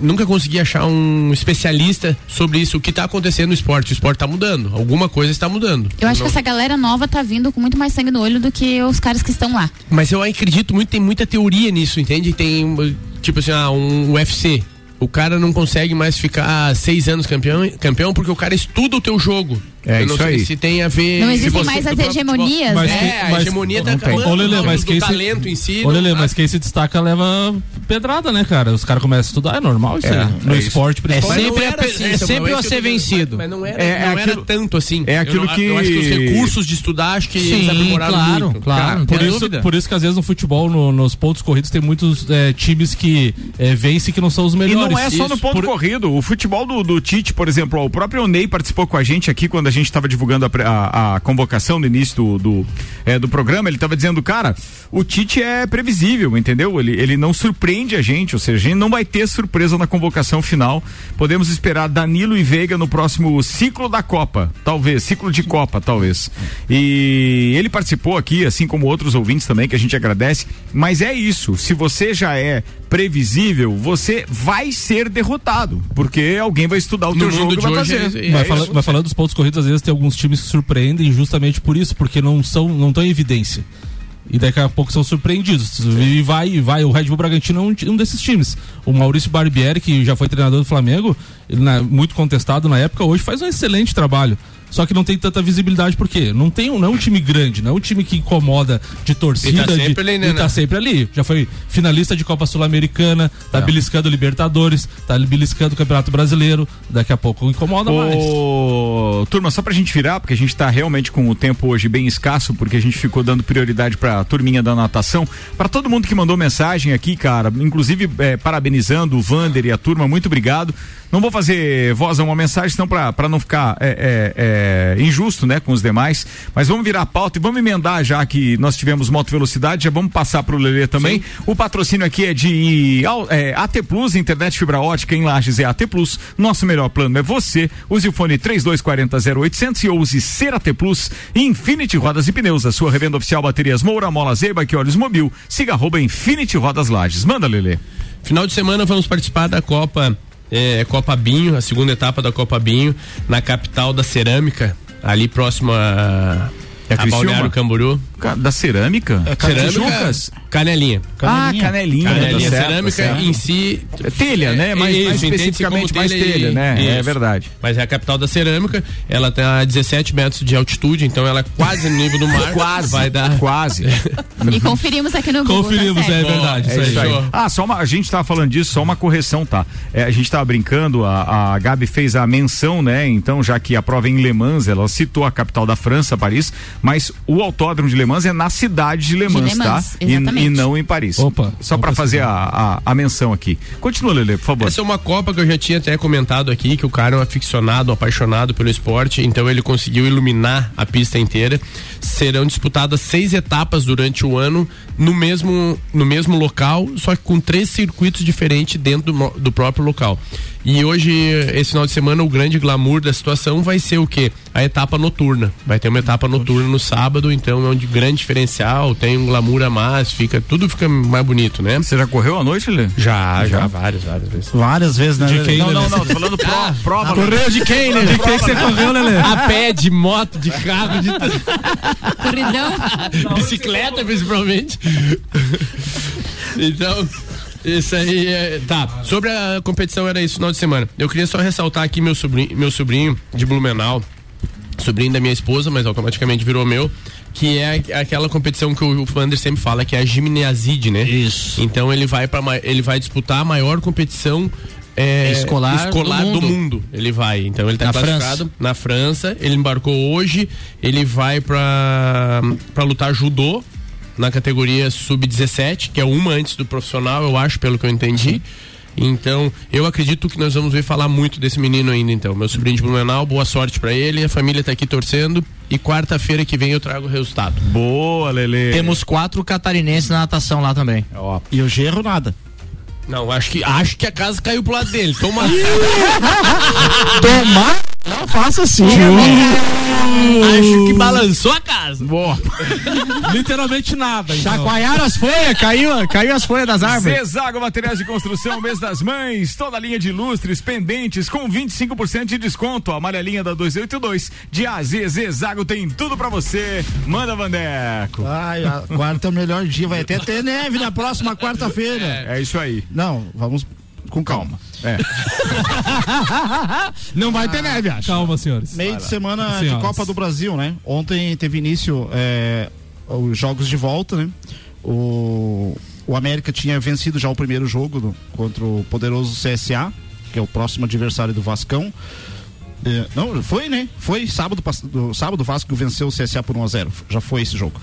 Nunca consegui achar um especialista sobre isso. O que tá acontecendo no esporte? O esporte tá mudando. Alguma coisa está mudando. Eu acho Não- que essa galera nova tá vindo com muito mais sangue no olho do que os caras que estão lá. Mas eu acredito muito, tem muita teoria nisso, entende? Tem, tipo assim, ah, um UFC. O cara não consegue mais ficar seis anos campeão, campeão porque o cara estuda o teu jogo. É eu não isso sei aí. se tem a ver. Não se existem você- mais as hegemonias, futebol. né? É, a Mas- hegemonia tá acabando. Ô, Lelê, mas quem se- talento em si. Ô, Lelê, mas quem se destaca leva pedrada, né, cara? Os caras começam a estudar, é normal isso É, aí. No é esporte, É principalmente. Mas não sempre, era a- assim, é sempre é a ser que vencido. Mas não era, É- é não era tanto assim. é aquilo eu, não- que- Eu acho que os recursos de estudar, acho que eles Sim, aprimoraram claro, muito. claro, Por isso, por isso que às vezes no futebol, no- nos pontos corridos, tem muitos é, times que é, vencem que não são os E melhores. não é só no ponto corrido. O futebol do, Tite, por exemplo, o próprio Ney participou com a gente aqui quando a gente estava divulgando a, a- a convocação no início do, do, é, do programa. Ele estava dizendo, cara, o Tite é previsível, entendeu? Ele, ele não surpreende a gente, ou seja, a gente não vai ter surpresa na convocação final. Podemos esperar Danilo e Veiga no próximo ciclo da Copa, talvez, ciclo de Copa, talvez. E ele participou aqui, assim como outros ouvintes também, que a gente agradece. Mas é isso, se você já é previsível, você vai ser derrotado, porque alguém vai estudar o No teu jogo e de vai hoje fazer. é- Mas, fala- mas falando dos pontos corridos, às vezes tem alguns times que surpreendem justamente por isso, porque não são, não estão em evidência. E daqui a pouco são surpreendidos. E vai, e vai. O Red Bull Bragantino é um, um desses times. O Maurício Barbieri, que já foi treinador do Flamengo, ele na- muito contestado na época, hoje faz um excelente trabalho. Só que não tem tanta visibilidade, por quê? Não, tem, um- não é um time grande, não é um time que incomoda de torcida. E tá sempre de, ali, né, e tá né? sempre ali. Já foi finalista de Copa Sul-Americana, tá beliscando Libertadores, tá beliscando o Campeonato Brasileiro. Daqui a pouco incomoda mais. Ô, turma, só pra gente virar, porque a gente tá realmente com o tempo hoje bem escasso, porque a gente ficou dando prioridade pra turminha da natação. Pra todo mundo que mandou mensagem aqui, cara, inclusive eh, parabenizando o Vander e a turma, muito obrigado. Não vou fazer voz a uma mensagem, senão pra, pra não ficar eh, eh, eh, injusto, né, com os demais. Mas vamos virar a pauta e vamos emendar já que nós tivemos moto velocidade, já vamos passar pro Lelê também. O patrocínio aqui é de au- é, AT Plus, internet fibra ótica em Lages é AT Plus. Nosso melhor plano é você. Use o fone 3240 0800 e use Ser AT Plus. Infinity Rodas e Pneus, a sua revenda oficial baterias Moura, Mola Zeiba, que olhos mobil. Siga arroba Infinity Rodas Lages. Manda, Lelê. Final de semana vamos participar da Copa é, Copa Binho, a segunda etapa da Copa Binho, na capital da cerâmica, ali próximo a, É a Criciúma? Balneário Camboriú. Da cerâmica? cerâmica, Canelinha. Ah, canelinha. Canelinha. tá certo, cerâmica tá certo. em si. É telha, né? Mais- mais especificamente mais telha, né? É Isso. verdade. Mas é a capital da cerâmica, ela tem a 17 metros de altitude, então ela é quase no nível do mar. Quase. Vai dar. Quase. E conferimos aqui no Google. tá certo. É isso aí. Ah, só uma, a gente tava falando disso, só uma correção, tá? É, a gente tava brincando, a, a Gabi fez a menção, né? Então, já que a prova é em Le Mans, ela citou a capital da França, Paris, mas o autódromo de Le Mans é na cidade de Le De Mans, Le Mans, tá? E, e não em Paris. Opa. Só pra fazer a, a, a menção aqui. Continua, Lele, por favor. Essa é uma Copa que eu já tinha até comentado aqui, que o cara é um aficionado, um apaixonado pelo esporte, então ele conseguiu iluminar a pista inteira. Serão disputadas seis etapas durante o ano no mesmo, no mesmo local, só que com três circuitos diferentes dentro do, do próprio local. E hoje, esse final de semana, o grande glamour da situação vai ser o quê? A etapa noturna. Vai ter uma etapa noturna no sábado, então é um de grande diferencial, tem um glamour a mais, fica, tudo fica mais bonito, né? Você já correu à noite, Lê? Já, já, várias, várias vezes. Várias vezes, né? De quem, Não, não, não, tô falando pro, prova. Correu de quem, né? De quem que você correu, Lelê? A pé, de moto, de carro, de tudo. Corridão. Bicicleta, principalmente. então, isso aí é. Tá. Sobre a competição, era isso, final de semana. Eu queria só ressaltar aqui meu sobrinho, meu sobrinho de Blumenau, sobrinho da minha esposa, mas automaticamente virou meu. Que é aquela competição que o Wander sempre fala, que é a gimnasiade, né? Isso. Então ele vai para ele vai disputar a maior competição é, Escolar escolar do do, mundo. mundo. Ele vai. Então ele tá Na classificado França. na França. Ele embarcou hoje. Ele vai pra para lutar judô na categoria sub-17, que é uma antes do profissional, eu acho, pelo que eu entendi. Então, eu acredito que nós vamos ver falar muito desse menino ainda, então. Meu sobrinho de Blumenau, boa sorte pra ele, a família tá aqui torcendo e quarta-feira que vem eu trago o resultado. Boa, Lele. Temos quatro catarinenses na natação lá também. E o Gerro nada. Não, acho que acho que a casa caiu pro lado dele. Toma. Tomar? Não faça assim. acho que balançou a casa. Boa. Literalmente nada. Então. Chacoalharam as folhas, caiu, caiu as folhas das árvores. Zezago Materiais de Construção, mês das mães, toda a linha de lustres, pendentes com 25% de desconto. A amarelinha da 282 de AZ Zezago tem tudo pra você. Manda, Vandeco. Ai, a quarta é o melhor dia. Vai até ter neve na próxima quarta-feira. É isso aí. Não, vamos com calma. É. Não vai ter neve, acho. Calma, senhores. Meio de semana de Copa do Brasil, né? Ontem teve início é, os jogos de volta, né? O, o América tinha vencido já o primeiro jogo do- contra o poderoso CSA, que é o próximo adversário do Vascão. É, não, foi, né? Foi sábado, sábado o Vasco venceu o CSA por 1 a 0 Já foi esse jogo.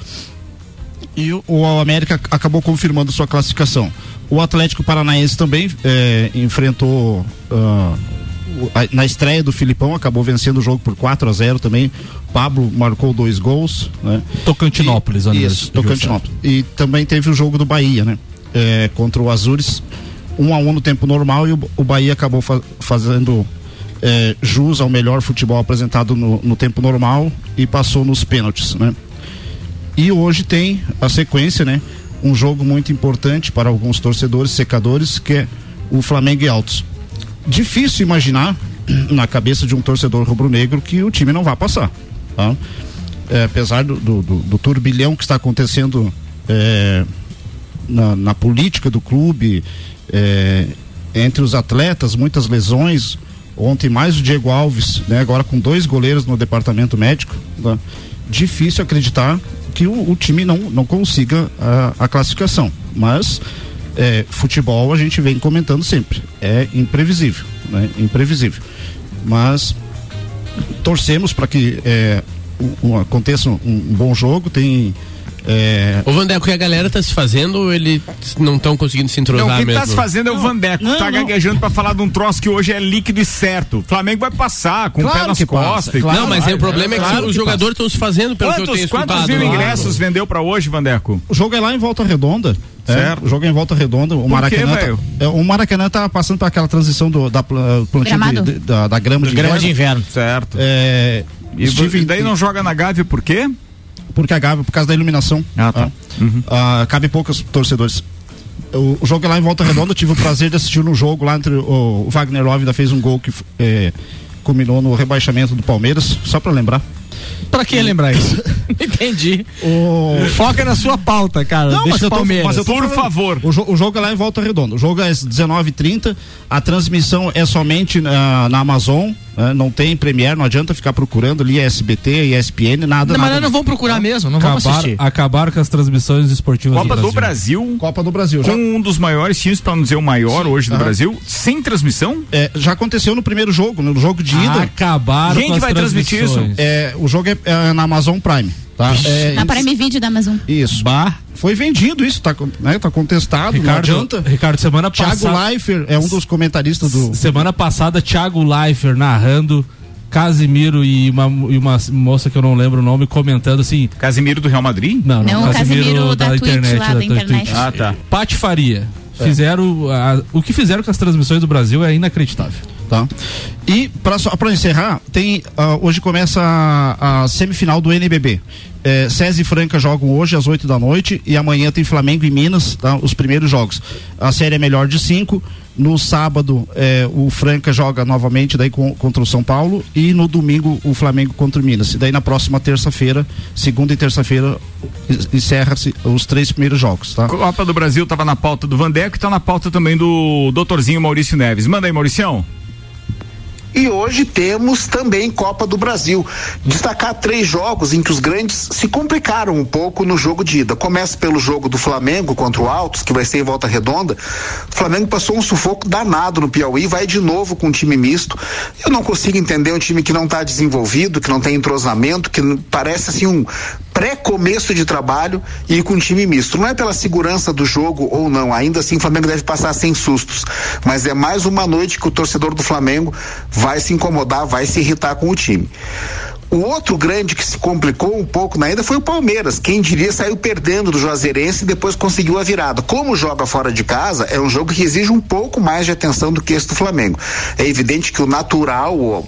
E o, América acabou confirmando sua classificação. O Atlético Paranaense também é, enfrentou a- na estreia do Filipão, acabou vencendo o jogo por 4 a 0 também. Pablo marcou dois gols, né? Tocantinópolis, E, André. Isso, Tocantinópolis. E também teve o jogo do Bahia, né? É, contra o Azures, um a um no tempo normal e o, o Bahia acabou fa- fazendo é, jus ao melhor futebol apresentado no, no tempo normal e passou nos pênaltis, né? E hoje tem a sequência, né? Um jogo muito importante para alguns torcedores, secadores, que é o Flamengo e Altos. Difícil imaginar na cabeça de um torcedor rubro-negro que o time não vai passar. Tá? É, apesar do, do, do- turbilhão que está acontecendo é, na, na política do clube, é, entre os atletas, muitas lesões. Ontem mais o Diego Alves, né? Agora com dois goleiros no departamento médico. tá? Difícil acreditar que o, o time não, não consiga a, a classificação. Mas é, futebol a gente vem comentando sempre. É imprevisível, né? Imprevisível. Mas torcemos para que é, o- o- aconteça um, um bom jogo. Tem é, Ô Vandeco, que a galera tá se fazendo ou eles não estão conseguindo se entrosar Não, quem mesmo? tá se fazendo é o Vandeco. Não, tá não. gaguejando pra falar de um troço que hoje é líquido e certo. O Flamengo vai passar com o Claro pé nas costas. e claro. não, mas o problema é que claro os que jogadores estão se fazendo pelo que eu tenho Quantos, escutado. quantos mil né? ingressos vendeu pra hoje, Vandeco? O jogo é lá em Volta Redonda. É, Certo. o jogo é em Volta Redonda. O Por Maracanã. quê, tá, é, o Maracanã tá passando por aquela transição do, da pla- plantio de- de- da, da grama de Grama de inverno. inverno. Certo. É, E estive- daí não joga na Gávea por quê? Porque a Gávea, por causa da iluminação. Ah, tá. Ah, cabe poucos torcedores. O, o jogo é lá em Volta Redonda. Eu tive o prazer de assistir no jogo lá entre o, o Wagner Love ainda fez um gol que é, culminou no rebaixamento do Palmeiras, só pra lembrar. Pra que lembrar isso? Entendi. O... Foca na sua pauta, cara. Não, Deixa mas eu, o tô, Palmeiras. mas eu tô Por falando. favor. O, jo- o jogo é lá em Volta Redonda. O jogo é às 19h30. A transmissão é somente na, na Amazon. Não tem Premiere, não adianta ficar procurando ali SBT, ESPN, nada. Não, mas nada. nós não vamos procurar mesmo, não vamos Acabar, assistir. acabaram com as transmissões esportivas Copa do do Brasil. Brasil. Copa do Brasil. Com Já, um dos maiores times, pra não dizer o maior hoje do. Brasil, sem transmissão? é, já aconteceu no primeiro jogo, no jogo de ida. Acabaram Quem com que as vai transmitir isso? É, o jogo é, é na Amazon Prime. Tá? É, Na Prime Video da Amazon. Isso. Foi vendido isso, tá, né, tá contestado, Ricardo, não adianta. Ricardo, semana Thiago passada. Leifert é um dos comentaristas do. Semana passada, Thiago Leifert narrando, Casimiro e uma, e uma moça que eu não lembro o nome comentando assim. Casimiro do Real Madrid? Não, não, Não, o Casimiro da Twitch, internet. lá da Twitch. internet. Ah, tá. Pati Faria. Fizeram. a- o que fizeram com as transmissões do Brasil é inacreditável. Tá. E para só para encerrar, tem ah, hoje começa a, a semifinal do NBB. É, e Franca jogam hoje às 8 da noite e amanhã tem Flamengo e Minas, tá? Os primeiros jogos. A série é melhor de cinco. No sábado é, o Franca joga novamente daí com- contra o São Paulo e no domingo o Flamengo contra o Minas. E daí na próxima terça-feira, segunda e terça-feira en- encerra-se os três primeiros jogos, tá? Copa do Brasil tava na pauta do Vandeco e tá na pauta também do doutorzinho Maurício Neves. Manda aí, Mauricião. E hoje temos também Copa do Brasil. Destacar três jogos em que os grandes se complicaram um pouco no jogo de ida. Começa pelo jogo do Flamengo contra o Altos, que vai ser em volta redonda. O Flamengo passou um sufoco danado no Piauí, vai de novo com um time misto. Eu não consigo entender um time que não está desenvolvido, que não tem entrosamento, que parece assim um pré-começo de trabalho e com um time misto. Não é pela segurança do jogo ou não, ainda assim o Flamengo deve passar sem sustos, mas é mais uma noite que o torcedor do Flamengo vai se incomodar, vai se irritar com o time. O outro grande que se complicou um pouco na ida foi o Palmeiras. Quem diria saiu perdendo do Juazeirense e depois conseguiu a virada. Como joga fora de casa, é um jogo que exige um pouco mais de atenção do que esse do Flamengo. É evidente que o natural, o,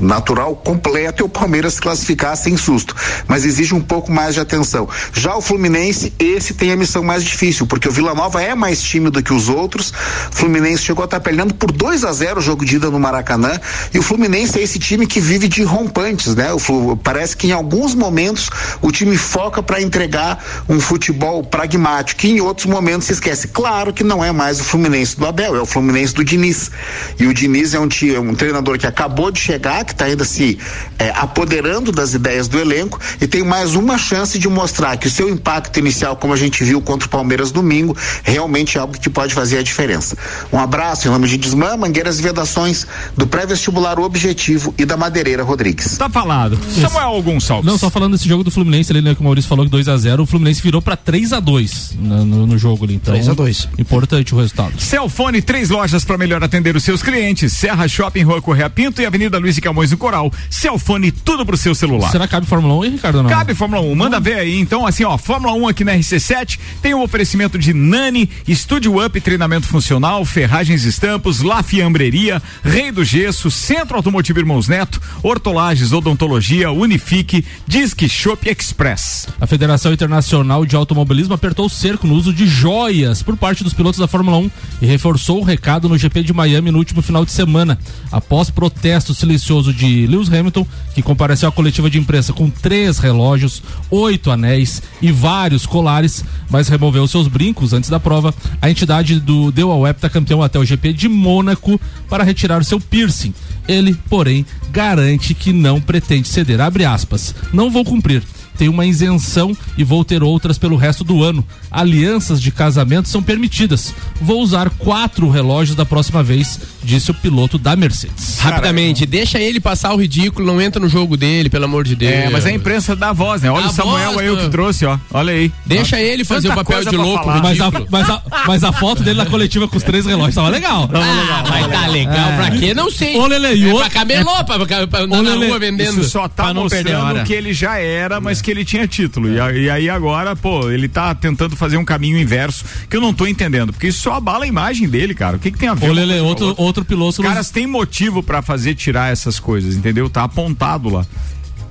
natural completo é o Palmeiras se classificar sem susto, mas exige um pouco mais de atenção. Já o Fluminense, esse tem a missão mais difícil, porque o Vila Nova é mais tímido que os outros. O Fluminense chegou a estar perdendo por 2 a 0 o jogo de ida no Maracanã, e o Fluminense é esse time que vive de rompantes, né? O parece que em alguns momentos o time foca para entregar um futebol pragmático, e em outros momentos se esquece. Claro que não é mais o Fluminense do Abel, é o Fluminense do Diniz. E o Diniz é um, é um treinador que acabou de chegar, que está ainda se é, apoderando das ideias do elenco e tem mais uma chance de mostrar que o seu impacto inicial, como a gente viu contra o Palmeiras domingo, realmente é algo que pode fazer a diferença. Um abraço em nome de Desmã, Mangueiras e Vedações, do pré-vestibular Objetivo e da Madeireira Rodrigues. Tá falado. Ricardo. Samuel Gonçalves. Não, só falando desse jogo do Fluminense ali, né, que o Maurício falou que 2x0, o Fluminense virou pra 3x2 no, no, no jogo ali. Então, 3 a 2. Importante o resultado. Celfone, três lojas para melhor atender os seus clientes. Serra Shopping, Rua Correia Pinto e Avenida Luiz de Camões no Coral. Celfone, tudo pro seu celular. Será que cabe Fórmula 1 hein, Ricardo? Não? Cabe Fórmula 1, manda ver aí. Então, assim, ó, Fórmula 1 aqui na RC7 tem o oferecimento de Nani, Estúdio Up, treinamento funcional, Ferragens Estampos, La Fiambreria, Rei do Gesso, Centro Automotivo Irmãos Neto, Hortolagens, Odontologia, Unifique, Disque Shop Express. A Federação Internacional de Automobilismo apertou o cerco no uso de joias por parte dos pilotos da Fórmula 1 e reforçou o recado no GP de Miami no último final de semana. Após protesto silencioso de Lewis Hamilton, que compareceu à coletiva de imprensa com três relógios, oito anéis e vários colares, mas removeu seus brincos antes da prova, a entidade do deu ao heptacampeão até o GP de Mônaco para retirar seu piercing. Ele, porém, garante que não pretende ceder. Abre aspas. Não vou cumprir. Tenho uma isenção e vou ter outras pelo resto do ano. Alianças de casamento são permitidas. Vou usar quatro relógios da próxima vez, disse o piloto da Mercedes. Rapidamente, deixa ele passar o ridículo, não entra no jogo dele, pelo amor de Deus. É, mas a imprensa dá voz, né? Olha Dá o Samuel voz, aí o que trouxe, ó. Olha aí. Deixa ele fazer Tanta o papel de louco. Mas a, mas, a, mas a foto dele na coletiva com os três relógios tava legal. Ah, mas tá legal. Pra quê? Não sei. Ô, Lele, é pra camelô, pra, pra, pra andar Ô, na Lele, rua vendendo. Isso só tá pra não mostrando que ele já era, mas que ele tinha título. E, a- e aí agora, pô, ele tá tentando fazer um caminho inverso que eu não tô entendendo, porque isso só abala a imagem dele, cara. O que que tem a ver? Ô, Lele, outro, outro piloto. Os caras têm motivo pra fazer tirar essas coisas, entendeu? Tá apontado lá.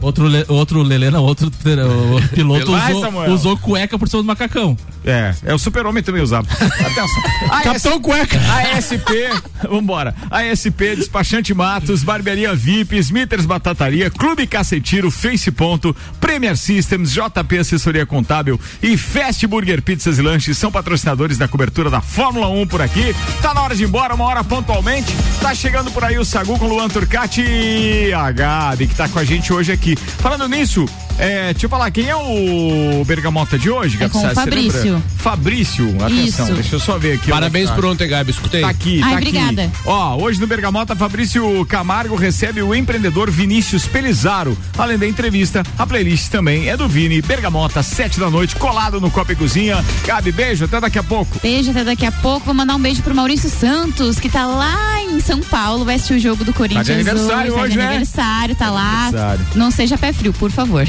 Outro, le, outro Lele, não, outro piloto Vai, usou, usou cueca por cima do macacão. É, é o super-homem também usava. Atenção. Capitão Cueca. ASP, vambora. ASP, Despachante Matos, Barbearia VIP, Smithers Batataria, Clube Cacetiro, Face Ponto, Premier Systems, JP Assessoria Contábil e Fast Burger Pizzas e Lanches são patrocinadores da cobertura da Fórmula 1 por aqui. Tá na hora de ir embora, uma hora pontualmente. Tá chegando por aí o Sagu com Luan Turcati e a Gabi, que tá com a gente hoje aqui. Falando nisso, é, deixa eu falar, quem é o Bergamota de hoje, Gabi? com o Sá? Fabrício. Fabrício, atenção, Isso. deixa eu só ver aqui. Parabéns ó, por ontem, Gabi. Escutei. Tá aqui, Ai, tá aqui. obrigada. Ó, hoje no Bergamota, Fabrício Camargo recebe o empreendedor Vinícius Pelizaro. Além da entrevista, a playlist também é do Vini. Bergamota, sete da noite, colado no Copa e Cozinha. Gabi, beijo, até daqui a pouco. Beijo, até daqui a pouco. Vou mandar um beijo pro Maurício Santos, que tá lá em São Paulo, vai assistir o jogo do Corinthians aniversário Tá hoje, de né? aniversário, tá lá. Aniversário. Não seja pé frio, por favor.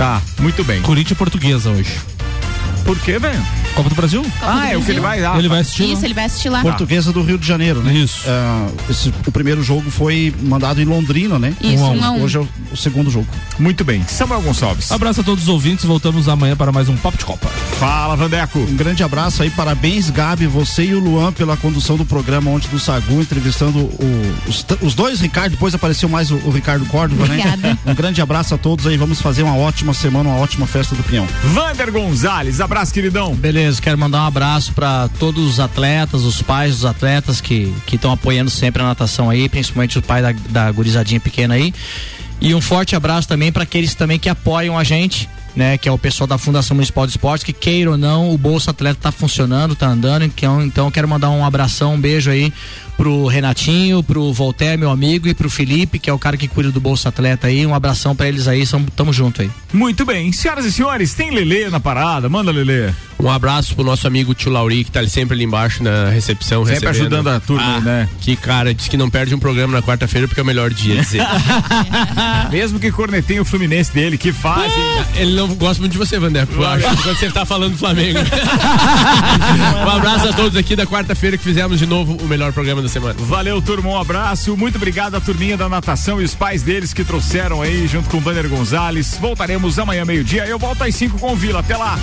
Tá, muito bem. Corinthians portuguesa hoje. Por quê, velho? Copa do Brasil? Ah, é o que ele vai dar. Ele vai assistir. Isso, ele vai assistir lá. Portuguesa do Rio de Janeiro, né? Isso. Ah, esse- o primeiro jogo foi mandado em Londrina, né? Isso, um um. Hoje é o, o segundo jogo. Muito bem. Samuel Gonçalves. Abraço a todos os ouvintes, voltamos amanhã para mais um Papo de Copa. Fala, Vandeco. Um grande abraço aí, parabéns, Gabi, você e o Luan pela condução do programa ontem do Sagu, entrevistando o- os, os dois Ricardo, depois apareceu mais o, o Ricardo Córdova, né? Obrigada. Um grande abraço a todos aí, vamos fazer uma ótima semana, uma ótima festa do Pinhão. Vander Gonzalez, abraço, queridão. Beleza, quero mandar um abraço para todos os atletas, os pais dos atletas que estão apoiando sempre a natação aí, principalmente o pai da, da gurizadinha pequena aí. E um forte abraço também para aqueles também que apoiam a gente, né? Que é o pessoal da Fundação Municipal de Esportes, que queira ou não, o Bolsa Atleta tá funcionando, tá andando. Então, então quero mandar um abração, um beijo aí pro Renatinho, pro Voltaire, meu amigo, e pro Felipe, que é o cara que cuida do Bolsa Atleta aí. Um abração para eles aí, são, tamo junto aí. Muito bem. Senhoras e senhores, tem Lelê na parada. Manda, Lelê. Um abraço pro nosso amigo tio Lauri, que tá ali sempre ali embaixo na recepção. Sempre recebendo. ajudando a turma, Ah, né? Que cara, diz que não perde um programa na quarta-feira porque é o melhor dia, dizer. Mesmo que cornetenha o Fluminense dele, que faz. hein? Ele não gosta muito de você, Vandeco. Eu acho, quando você tá falando do Flamengo. um abraço a todos aqui da quarta-feira que fizemos de novo o melhor programa da semana. Valeu, turma, um abraço. Muito obrigado à turminha da natação e os pais deles que trouxeram aí junto com o Banner Gonzalez. Voltaremos amanhã, meio-dia. Eu volto às 5 com o Vila. Até lá.